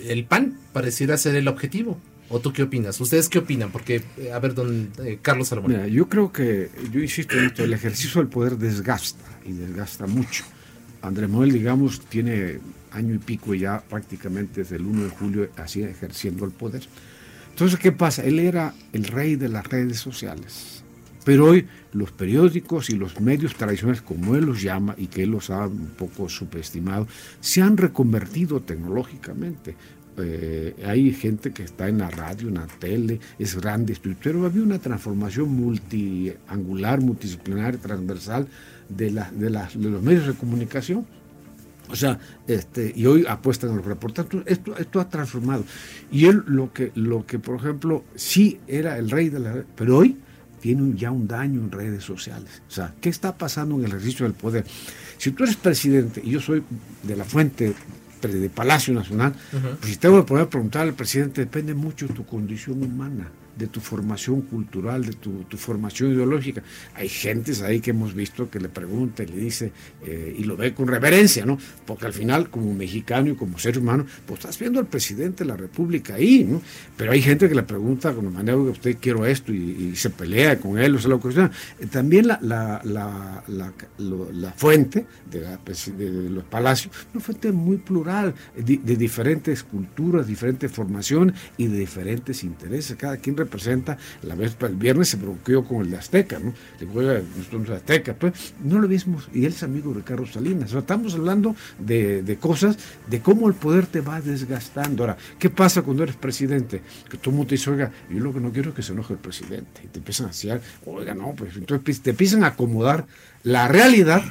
el PAN pareciera ser el objetivo. ¿O tú qué opinas? ¿Ustedes qué opinan? Porque, eh, a ver, don eh, Carlos Salomón. yo creo que, yo insisto en esto, el ejercicio del poder desgasta y desgasta mucho. Andrés Manuel, digamos, tiene año y pico ya prácticamente desde el 1 de julio así ejerciendo el poder. Entonces, ¿qué pasa? Él era el rey de las redes sociales. Pero hoy los periódicos y los medios tradicionales, como él los llama y que él los ha un poco subestimado, se han reconvertido tecnológicamente. Eh, hay gente que está en la radio, en la tele, es grande, pero había una transformación multiangular, multidisciplinar, transversal de, la, los medios de comunicación. O sea, este, y hoy apuestan a los reportajes. Esto, esto ha transformado. Y él lo que, lo que, por ejemplo, sí era el rey de la pero hoy tiene ya un daño en redes sociales. O sea, ¿qué está pasando en el ejercicio del poder? Si tú eres presidente y yo soy de la fuente de Palacio Nacional, pues si tengo que poner a preguntar al presidente, depende mucho de tu condición humana de tu formación cultural, de tu, formación ideológica. Hay gentes ahí que hemos visto que le pregunta y le dice, eh, y lo ve con reverencia, ¿no? Porque al final, como mexicano y como ser humano, pues estás viendo al presidente de la República ahí, ¿no? Pero hay gente que le pregunta con manera que usted quiero esto y, se pelea con él, o sea, lo sea. Eh, también la, la, la, la fuente de, de, los palacios, una fuente muy plural, de, de diferentes culturas, diferentes formaciones y de diferentes intereses. Cada quien presenta la vez el viernes se bloqueó con el de Azteca, ¿no? Le juega nosotros Azteca, pues no lo vimos, y él es amigo de Carlos Salinas. estamos hablando de, cosas, de cómo el poder te va desgastando. Ahora, ¿qué pasa cuando eres presidente? Que todo el mundo te dice, oiga, yo lo que no quiero es que se enoje el presidente. Y te empiezan a decir, oiga, no, pues entonces te empiezan a acomodar la realidad.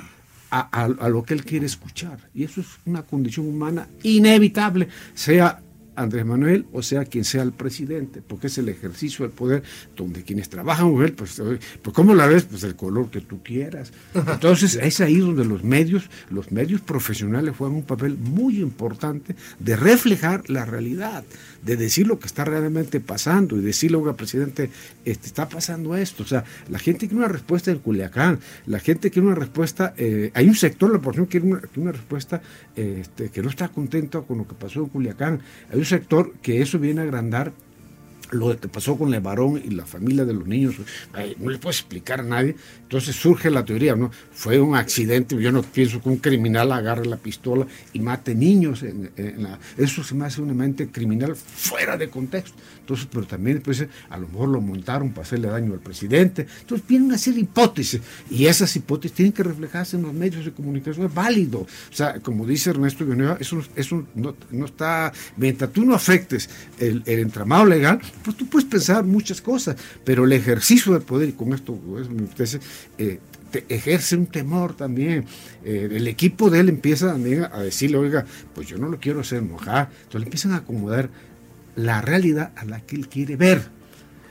A, a, lo que él quiere escuchar. Y eso es una condición humana inevitable, sea Andrés Manuel o sea quien sea el presidente, porque es el ejercicio del poder donde quienes trabajan con él, pues, pues ¿cómo la ves? Pues el color que tú quieras. Entonces es ahí donde los medios, los medios profesionales juegan un papel muy importante de reflejar la realidad, de decir lo que está realmente pasando y decirle al presidente, este, está pasando esto. O sea, la gente quiere una respuesta en Culiacán, la gente quiere una respuesta, eh, hay un sector, la población quiere una, una respuesta este, que no está contento con lo que pasó en Culiacán. Hay un sector que eso viene a agrandar lo que pasó con el varón y la familia de los niños, no le puedo explicar a nadie. Entonces surge la teoría, ¿no? Fue un accidente, yo no pienso que un criminal agarre la pistola y mate niños. En, eso se me hace una mente criminal fuera de contexto. Entonces, pero también pues, a lo mejor lo montaron para hacerle daño al presidente. Entonces vienen a ser hipótesis y esas hipótesis tienen que reflejarse en los medios de comunicación. Es válido. O sea, como dice Ernesto Villanueva, eso, eso no, no, está, mientras tú no afectes el, el entramado legal, pues tú puedes pensar muchas cosas, pero el ejercicio del poder, y con esto eh, te ejerce un temor también. Eh, el equipo de él empieza también a decirle, oiga, pues yo no lo quiero hacer enojar. Entonces le empiezan a acomodar la realidad a la que él quiere ver.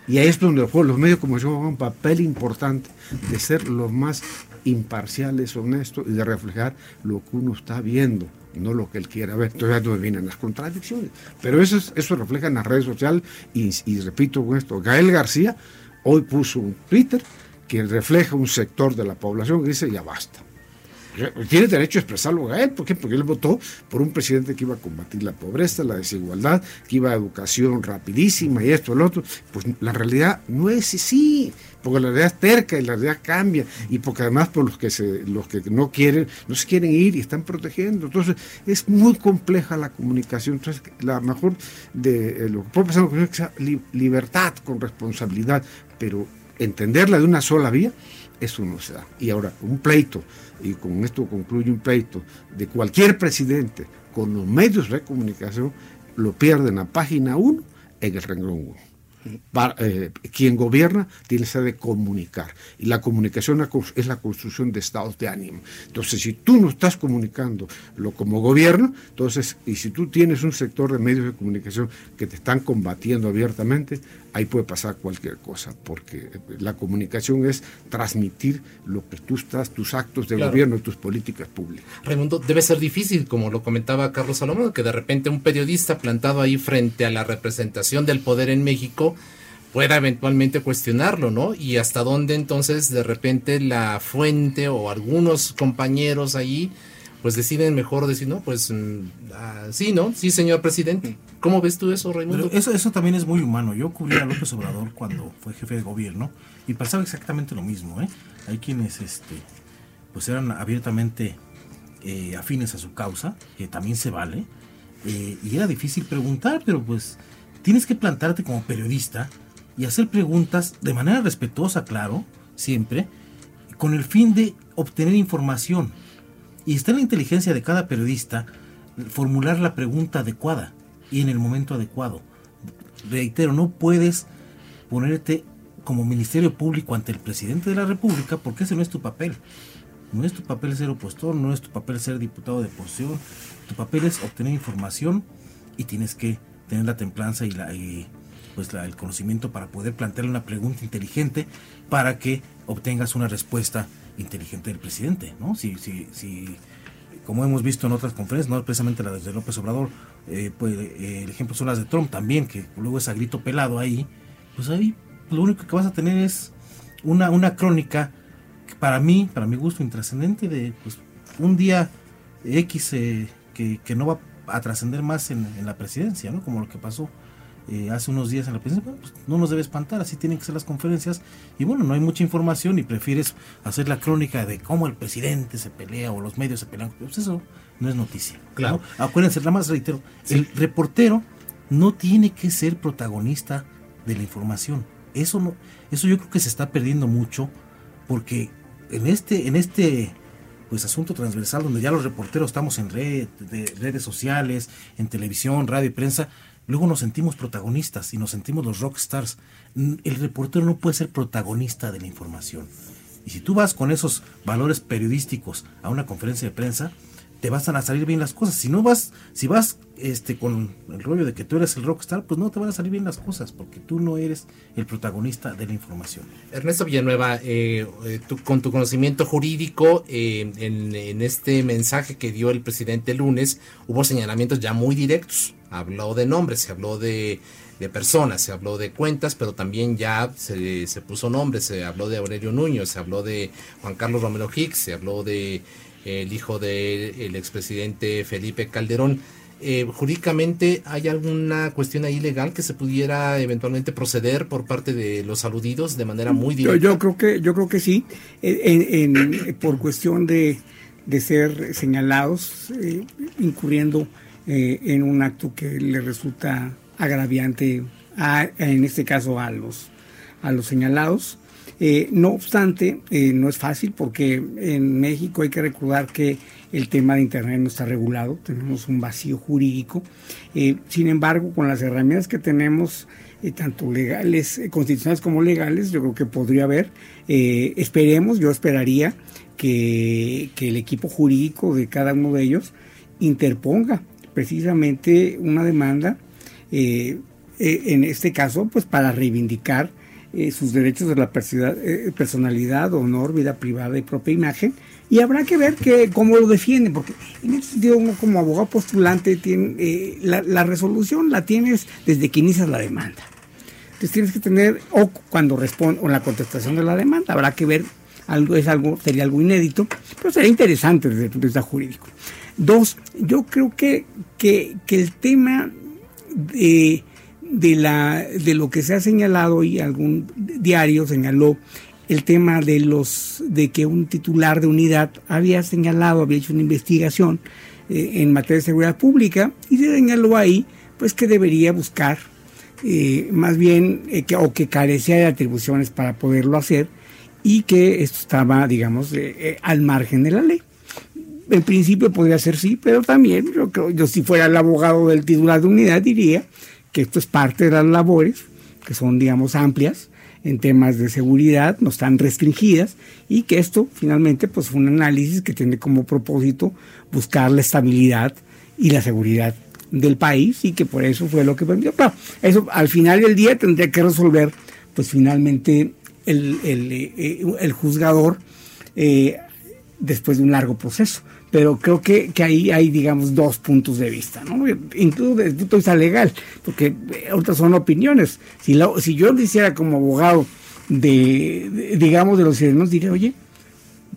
Y ahí es donde los medios como yo juegan un papel importante de ser los más imparciales, honestos y de reflejar lo que uno está viendo no lo que él quiera ver. Entonces ya vienen las contradicciones. Pero eso, eso refleja en las redes sociales y, y repito con esto, Gael García hoy puso un Twitter que refleja un sector de la población que dice ya basta. Tiene derecho a expresarlo a él, ¿por qué? Porque él votó por un presidente que iba a combatir la pobreza, la desigualdad, que iba a educación rapidísima y esto, lo otro. Pues la realidad no es así porque la realidad es terca y la realidad cambia, y porque además por los que se, los que no quieren, no se quieren ir y están protegiendo. Entonces, es muy compleja la comunicación. Entonces, la mejor de eh, lo que puedo pensar es que sea libertad con responsabilidad, pero entenderla de una sola vía, eso no se da. Y ahora, un pleito, y con esto concluye un pleito, de cualquier presidente con los medios de comunicación, lo pierden a página 1 en el renglón 1. Eh, quien gobierna tiene que comunicar. Y la comunicación es la construcción de estados de ánimo. Entonces, si tú no estás comunicando lo como gobierno, entonces, y si tú tienes un sector de medios de comunicación que te están combatiendo abiertamente, ahí puede pasar cualquier cosa, porque la comunicación es transmitir lo que tú estás, tus actos de gobierno, tus políticas públicas. Raimundo, debe ser difícil, como lo comentaba Carlos Salomón, que de repente un periodista plantado ahí frente a la representación del poder en México pueda eventualmente cuestionarlo, ¿no? Y hasta dónde entonces de repente la fuente o algunos compañeros ahí pues deciden mejor decir, no, pues mm, ah, sí, ¿no? Sí, señor presidente. ¿Cómo ves tú eso, Raimundo? eso, eso también es muy humano. Yo cubrí a López Obrador cuando fue jefe de gobierno y pasaba exactamente lo mismo, ¿eh? Hay quienes, este, pues eran abiertamente eh, afines a su causa, que también se vale, eh, y era difícil preguntar, pero pues tienes que plantarte como periodista y hacer preguntas de manera respetuosa, claro, siempre, con el fin de obtener información y está en la inteligencia de cada periodista formular la pregunta adecuada y en el momento adecuado. Reitero, no puedes ponerte como Ministerio Público ante el presidente de la República porque ese no es tu papel. No es tu papel ser opositor, no es tu papel ser diputado de oposición. Tu papel es obtener información y tienes que tener la templanza y, la, pues el conocimiento para poder plantearle una pregunta inteligente para que obtengas una respuesta inteligente del presidente, ¿no? Si, si, si, como hemos visto en otras conferencias, no precisamente la de López Obrador, eh, pues eh, el ejemplo son las de Trump también, que luego es a grito pelado ahí, pues ahí lo único que vas a tener es una, una crónica para mí, para mi gusto, intrascendente de pues, un día X eh, que, que, no va a trascender más en, en, la presidencia, ¿no? Como lo que pasó eh, hace unos días en la prensa, pues, no nos debe espantar, así tienen que ser las conferencias. Y bueno, no hay mucha información y prefieres hacer la crónica de cómo el presidente se pelea o los medios se pelean. Pues eso no es noticia. Claro. Acuérdense, nada más reitero, el reportero no tiene que ser protagonista de la información. Eso no, eso yo creo que se está perdiendo mucho porque en este, en este pues asunto transversal donde ya los reporteros estamos en red, de redes sociales, en televisión, radio y prensa, luego nos sentimos protagonistas y nos sentimos los rockstars. El reportero no puede ser protagonista de la información. Y si tú vas con esos valores periodísticos a una conferencia de prensa, te vas a salir bien las cosas. Si no vas, si vas este, con el rollo de que tú eres el rockstar, pues no te van a salir bien las cosas, porque tú no eres el protagonista de la información. Ernesto Villanueva, eh, eh, con tu conocimiento jurídico, eh, en, este mensaje que dio el presidente el lunes, hubo señalamientos ya muy directos. Habló de nombres, se habló de, personas, se habló de cuentas, pero también ya se, puso nombre, se habló de Aurelio Nuño, se habló de Juan Carlos Romero Hicks, se habló de el hijo del expresidente Felipe Calderón eh, jurídicamente hay alguna cuestión ahí legal que se pudiera eventualmente proceder por parte de los aludidos de manera muy directa. Yo, creo que yo creo que sí, en, por cuestión de, ser señalados, eh, incurriendo eh, en un acto que le resulta agraviante, en este caso a los a los señalados. No obstante, no es fácil porque en México hay que recordar que el tema de Internet no está regulado, tenemos un vacío jurídico. Eh, sin embargo, con las herramientas que tenemos, eh, tanto legales, eh, constitucionales como legales, yo creo que podría haber, esperemos, yo esperaría que el equipo jurídico de cada uno de ellos interponga precisamente una demanda, en este caso, pues para reivindicar sus derechos de la personalidad, honor, vida privada y propia imagen, y habrá que ver que, cómo lo defiende, porque en ese sentido uno como abogado postulante eh, la, resolución la tienes desde que inicias la demanda. Entonces tienes que tener, o cuando responde, o la contestación de la demanda, habrá que ver, algo es algo, sería algo inédito, pero sería interesante desde el punto de vista jurídico. Dos, yo creo que, que, que el tema de, de, la, de lo que se ha señalado y algún diario señaló el tema de los de que un titular de unidad había señalado, había hecho una investigación eh, en materia de seguridad pública y se señaló ahí pues que debería buscar eh, más bien eh, que, o que carecía de atribuciones para poderlo hacer y que esto estaba digamos al margen de la ley. En principio podría ser sí, pero también yo creo, yo si fuera el abogado del titular de unidad diría que esto es parte de las labores que son digamos amplias en temas de seguridad, no están restringidas y que esto finalmente pues fue un análisis que tiene como propósito buscar la estabilidad y la seguridad del país y que por eso fue lo que permitió. Eso al final del día tendría que resolver pues finalmente el, el, eh, el juzgador eh, después de un largo proceso pero creo que, que, ahí hay, digamos, dos puntos de vista, ¿no? incluso desde el punto de vista legal, porque eh, otras son opiniones. Si, si yo lo hiciera como abogado de, digamos, de los ciudadanos, diría, oye,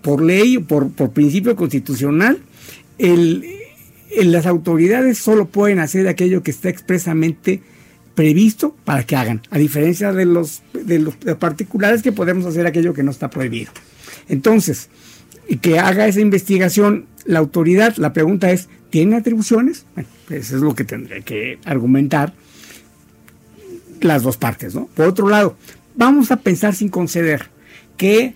por ley, por, por principio constitucional, las autoridades solo pueden hacer aquello que está expresamente previsto para que hagan, a diferencia de los, de los particulares que podemos hacer aquello que no está prohibido. Entonces, que haga esa investigación la autoridad, la pregunta es, ¿tiene atribuciones? Bueno, eso es lo que tendría que argumentar las dos partes, ¿no? Por otro lado, vamos a pensar sin conceder que,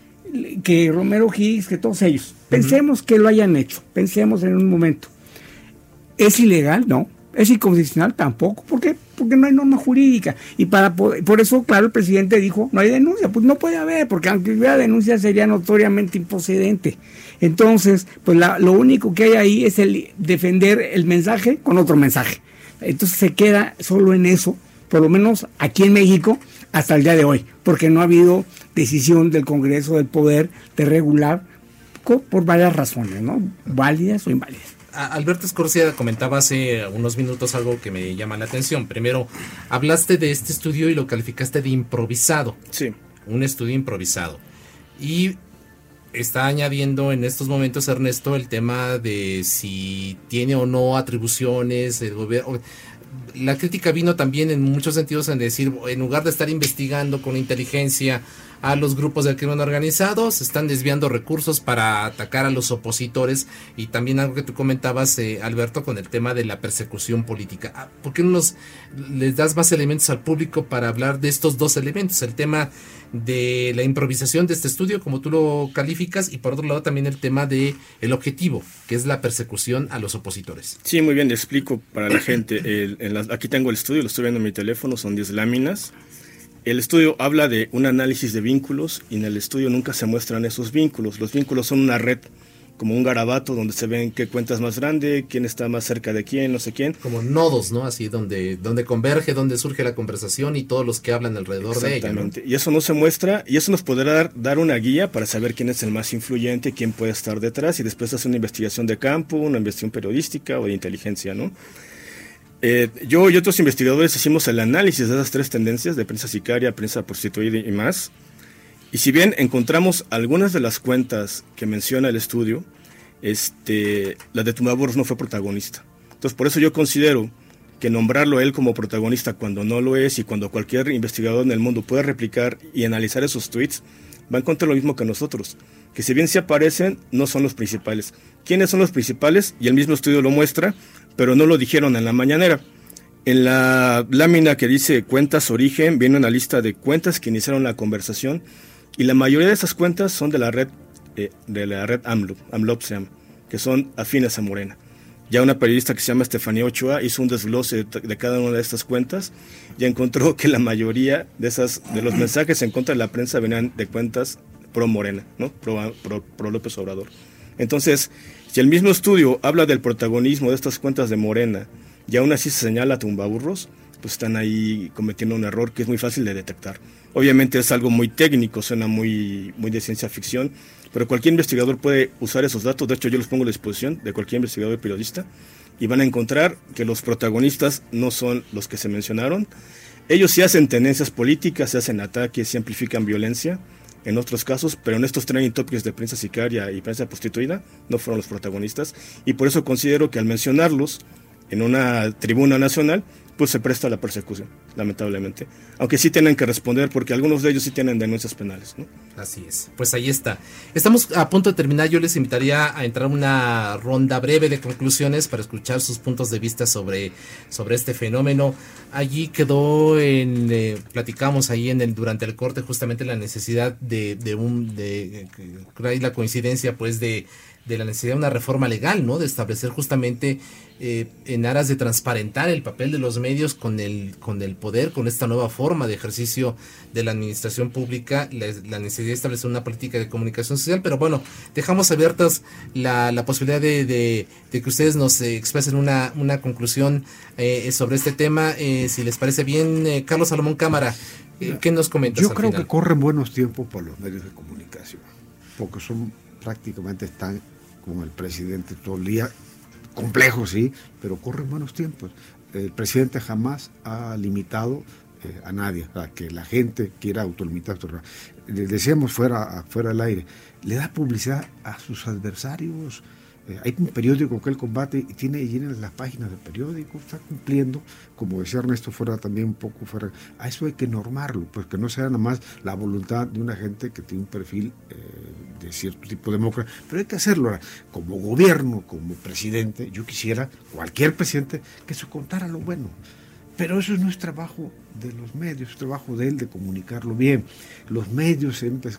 que Romero Higgs, que todos ellos, pensemos que lo hayan hecho, pensemos en un momento. ¿Es ilegal? No. ¿Es inconstitucional? Tampoco. ¿Por qué? Porque no hay norma jurídica. Y para por eso, claro, el presidente dijo, no hay denuncia. Pues no puede haber, porque aunque hubiera denuncia sería notoriamente improcedente. Entonces, pues lo único que hay ahí es el defender el mensaje con otro mensaje. Entonces se queda solo en eso, por lo menos aquí en México, hasta el día de hoy, porque no ha habido decisión del Congreso del Poder de regular por varias razones, ¿no? Válidas o inválidas. Alberto Escorcia comentaba hace unos minutos algo que me llama la atención. Primero, hablaste de este estudio y lo calificaste de improvisado. Sí. Un estudio improvisado. Y está añadiendo en estos momentos Ernesto el tema de si tiene o no atribuciones el gobierno. La crítica vino también en muchos sentidos en decir, en lugar de estar investigando con inteligencia a los grupos del crimen organizado, se están desviando recursos para atacar a los opositores y también algo que tú comentabas, eh, Alberto, con el tema de la persecución política. Ah, ¿Por qué no nos, les das más elementos al público para hablar de estos dos elementos? El tema de la improvisación de este estudio, como tú lo calificas, y por otro lado también el tema de el objetivo, que es la persecución a los opositores. Sí, muy bien, le explico para la gente. aquí tengo el estudio, lo estoy viendo en mi teléfono, son 10 láminas. El estudio habla de un análisis de vínculos y en el estudio nunca se muestran esos vínculos. Los vínculos son una red como un garabato donde se ven qué cuenta es más grande, quién está más cerca de quién, no sé quién. Como nodos, ¿no? Así donde, donde converge, donde surge la conversación y todos los que hablan alrededor de ella. Exactamente. Y eso no se muestra y eso nos podrá dar, dar una guía para saber quién es el más influyente, quién puede estar detrás y después hacer una investigación de campo, una investigación periodística o de inteligencia, ¿no? Eh, yo y otros investigadores hicimos el análisis de esas tres tendencias de prensa sicaria, prensa prostituida y más y si bien encontramos algunas de las cuentas que menciona el estudio, este, la de Tumbaburros no fue protagonista. Entonces, por eso yo considero que nombrarlo él como protagonista cuando no lo es y cuando cualquier investigador en el mundo puede replicar y analizar esos tweets, va a encontrar lo mismo que nosotros, que si bien se aparecen, no son los principales. ¿Quiénes son los principales? Y el mismo estudio lo muestra, pero no lo dijeron en la mañanera. En la lámina que dice cuentas origen, viene una lista de cuentas que iniciaron la conversación y la mayoría de esas cuentas son de la red, eh, de la red AMLO, AMLOP se llama, que son afines a Morena. Ya una periodista que se llama Estefanía Ochoa hizo un desglose de, cada una de estas cuentas y encontró que la mayoría de, esas, de los mensajes en contra de la prensa venían de cuentas pro Morena, ¿no? pro, pro, López Obrador. Entonces, si el mismo estudio habla del protagonismo de estas cuentas de Morena y aún así se señala a tumbaburros, pues están ahí cometiendo un error que es muy fácil de detectar. Obviamente es algo muy técnico, suena muy, muy de ciencia ficción, pero cualquier investigador puede usar esos datos, de hecho yo los pongo a disposición de cualquier investigador y periodista, y van a encontrar que los protagonistas no son los que se mencionaron. Ellos sí hacen tendencias políticas, se hacen ataques, se amplifican violencia, en otros casos, pero en estos training topics de prensa sicaria y prensa prostituida no fueron los protagonistas, y por eso considero que al mencionarlos en una tribuna nacional, pues se presta a la persecución, lamentablemente. Aunque sí tienen que responder porque algunos de ellos sí tienen denuncias penales. Así es. Pues ahí está. Estamos a punto de terminar. Yo les invitaría a entrar una ronda breve de conclusiones para escuchar sus puntos de vista sobre, sobre este fenómeno. Allí quedó en, eh, platicamos ahí en el, durante el corte justamente la necesidad de, de un, de, la coincidencia pues de de la necesidad de una reforma legal, ¿no? De establecer justamente eh, en aras de transparentar el papel de los medios con el, con el poder, con esta nueva forma de ejercicio de la administración pública, la, necesidad de establecer una política de comunicación social, pero bueno, dejamos abiertas la, la posibilidad de, de, que ustedes nos expresen una, una conclusión eh, sobre este tema, eh, si les parece bien, Carlos Salomón Cámara, ¿qué nos comentas? Yo creo que corren buenos tiempos para los medios de comunicación, porque son prácticamente están con el presidente todo el día, complejo sí, pero corren buenos tiempos. El presidente jamás ha limitado eh, a nadie, a que la gente quiera autolimitar. Le decíamos fuera, fuera del aire, le da publicidad a sus adversarios, eh, hay un periódico que él combate y tiene llena las páginas del periódico, está cumpliendo, como decía Ernesto, fuera también un poco fuera. A eso hay que normarlo, pues que no sea nada más la voluntad de una gente que tiene un perfil eh, de cierto tipo de demócrata, pero hay que hacerlo. Ahora, como gobierno, como presidente, yo quisiera, cualquier presidente, que se contara lo bueno. Pero eso no es trabajo de los medios, es trabajo de él de comunicarlo bien. Los medios siempre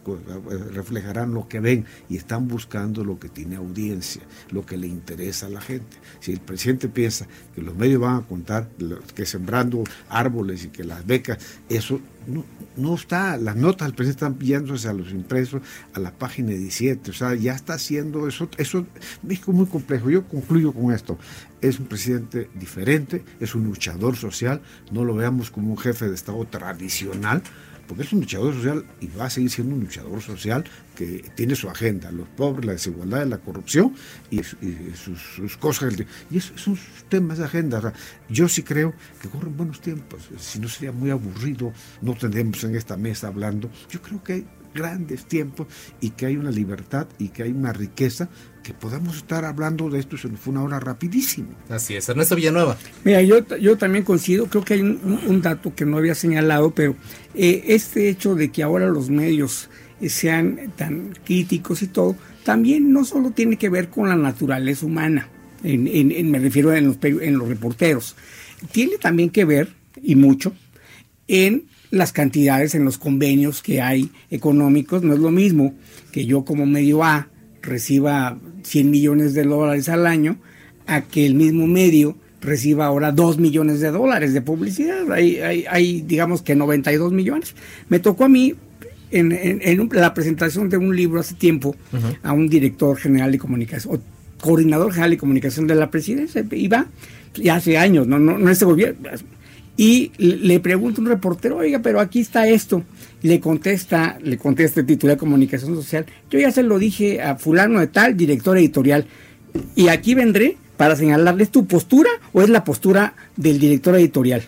reflejarán lo que ven y están buscando lo que tiene audiencia, lo que le interesa a la gente. Si el presidente piensa que los medios van a contar que sembrando árboles y que las becas, eso no, no está, las notas del presidente están pillándose a los impresos a la página 17, o sea, ya está haciendo eso, eso es muy complejo. Yo concluyo con esto, es un presidente diferente, es un luchador social, no lo veamos como un jefe de Estado tradicional, porque es un luchador social y va a seguir siendo un luchador social que tiene su agenda, los pobres, la desigualdad, la corrupción y, sus, cosas. Y esos son sus temas de agenda. yo sí creo que corren buenos tiempos, si no sería muy aburrido, no tendríamos en esta mesa hablando. Yo creo que grandes tiempos y que hay una libertad y que hay una riqueza que podamos estar hablando de esto, se nos fue una hora rapidísimo. Así es, Ernesto Villanueva. Mira, yo, yo también coincido, creo que hay un, dato que no había señalado, pero eh, este hecho de que ahora los medios eh, sean tan críticos y todo, también no solo tiene que ver con la naturaleza humana, en, me refiero en los, en los reporteros, tiene también que ver, y mucho, en las cantidades en los convenios que hay económicos. No es lo mismo que yo como medio A reciba 100 millones de dólares al año a que el mismo medio reciba ahora 2 millones de dólares de publicidad. Hay, hay, hay digamos que 92 millones. Me tocó a mí en, la presentación de un libro hace tiempo a un director general de comunicación, o coordinador general de comunicación de la presidencia, iba ya hace años, no, no, no este gobierno. Y le pregunta un reportero, oiga, pero aquí está esto. Le contesta, le contesta el titular de comunicación social, yo ya se lo dije a fulano de tal, director editorial, y aquí vendré para señalarles tu postura o es la postura del director editorial.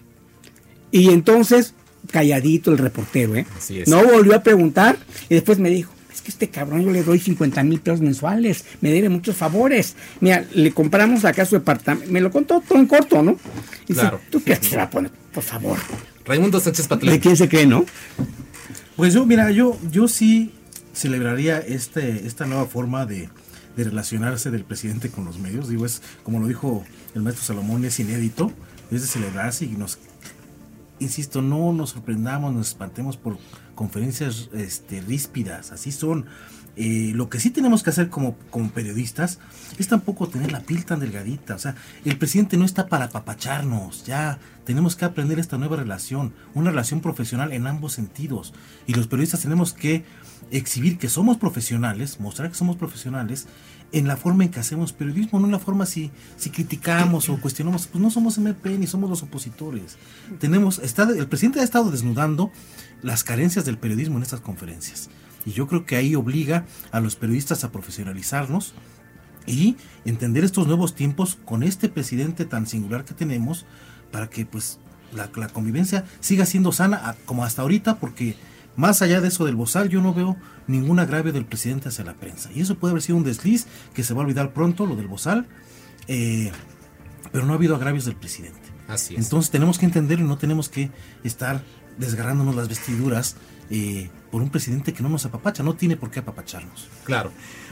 Y entonces, calladito el reportero, ¿eh? No volvió a preguntar y después me dijo, es que este cabrón yo le doy 50 mil pesos mensuales, me debe muchos favores. Mira, le compramos acá su departamento, me lo contó todo en corto, ¿no? Y claro. ¿tú qué se va a poner? Por favor. Raimundo Sánchez Patlán. ¿De quién se cree, no? Pues yo, mira, yo, yo sí celebraría este, esta nueva forma de, de relacionarse del presidente con los medios. Digo, es como lo dijo el maestro Salomón, es inédito, es de celebrarse y nos insisto, no nos sorprendamos, nos espantemos por conferencias este, ríspidas, así son. Eh, lo que sí tenemos que hacer como, como periodistas es tampoco tener la piel tan delgadita. O sea, el presidente no está para apapacharnos. Ya tenemos que aprender esta nueva relación, una relación profesional en ambos sentidos. Y los periodistas tenemos que exhibir que somos profesionales, mostrar que somos profesionales en la forma en que hacemos periodismo, no en la forma si, si criticamos o cuestionamos, pues no somos MP ni somos los opositores. Tenemos, está, el presidente ha estado desnudando las carencias del periodismo en estas conferencias. Y yo creo que ahí obliga a los periodistas a profesionalizarnos y entender estos nuevos tiempos con este presidente tan singular que tenemos para que pues la, la convivencia siga siendo sana como hasta ahorita porque más allá de eso del bozal, yo no veo ningún agravio del presidente hacia la prensa. Y eso puede haber sido un desliz que se va a olvidar pronto, lo del bozal, eh, pero no ha habido agravios del presidente. Así es. Entonces tenemos que entenderlo y no tenemos que estar desgarrándonos las vestiduras eh, por un presidente que no nos apapacha, no tiene por qué apapacharnos. Claro.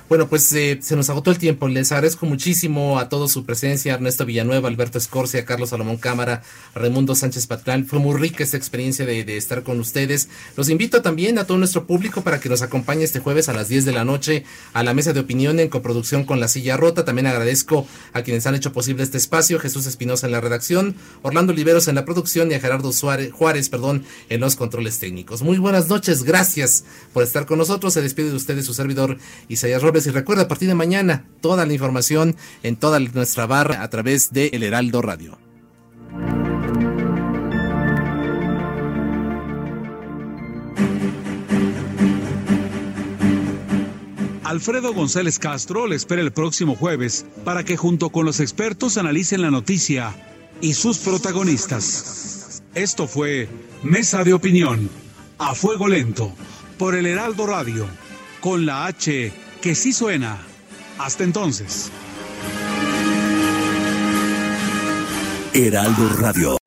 Bueno, pues eh, se nos agotó el tiempo. Les agradezco muchísimo a todos su presencia, Ernesto Villanueva, Alberto Escorcia, Carlos Salomón Cámara, Raimundo Sánchez Patlán. Fue muy rica esta experiencia de, estar con ustedes. Los invito también a todo nuestro público para que nos acompañe este jueves a las 10 de la noche a la mesa de opinión en coproducción con La Silla Rota. También agradezco a quienes han hecho posible este espacio, Jesús Espinosa en la redacción, Orlando Oliveros en la producción y a Gerardo Suárez, Juárez perdón, en los controles técnicos. Muy buenas noches, gracias por estar con nosotros. Se despide de ustedes su servidor Isaías Robles y recuerda a partir de mañana toda la información en toda nuestra barra a través de El Heraldo Radio. Alfredo González Castro le espera el próximo jueves para que junto con los expertos analicen la noticia y sus protagonistas. Esto fue Mesa de Opinión, a fuego lento, por el Heraldo Radio, con la H que sí suena. Hasta entonces. Heraldo Radio.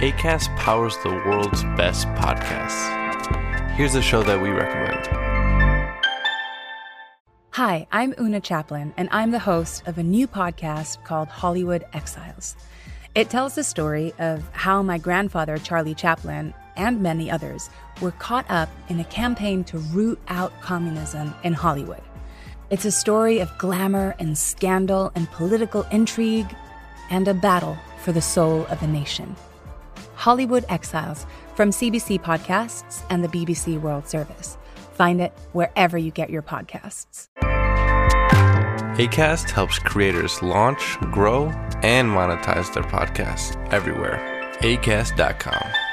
ACAST powers the world's best podcasts. Here's a show that we recommend. Hi, I'm Una Chaplin, and I'm the host of a new podcast called Hollywood Exiles. It tells the story of how my grandfather, Charlie Chaplin, and many others were caught up in a campaign to root out communism in Hollywood. It's a story of glamour and scandal and political intrigue and a battle for the soul of a nation. Hollywood Exiles from CBC Podcasts and the BBC World Service. Find it wherever you get your podcasts. ACAST helps creators launch, grow, and monetize their podcasts everywhere. ACAST.com.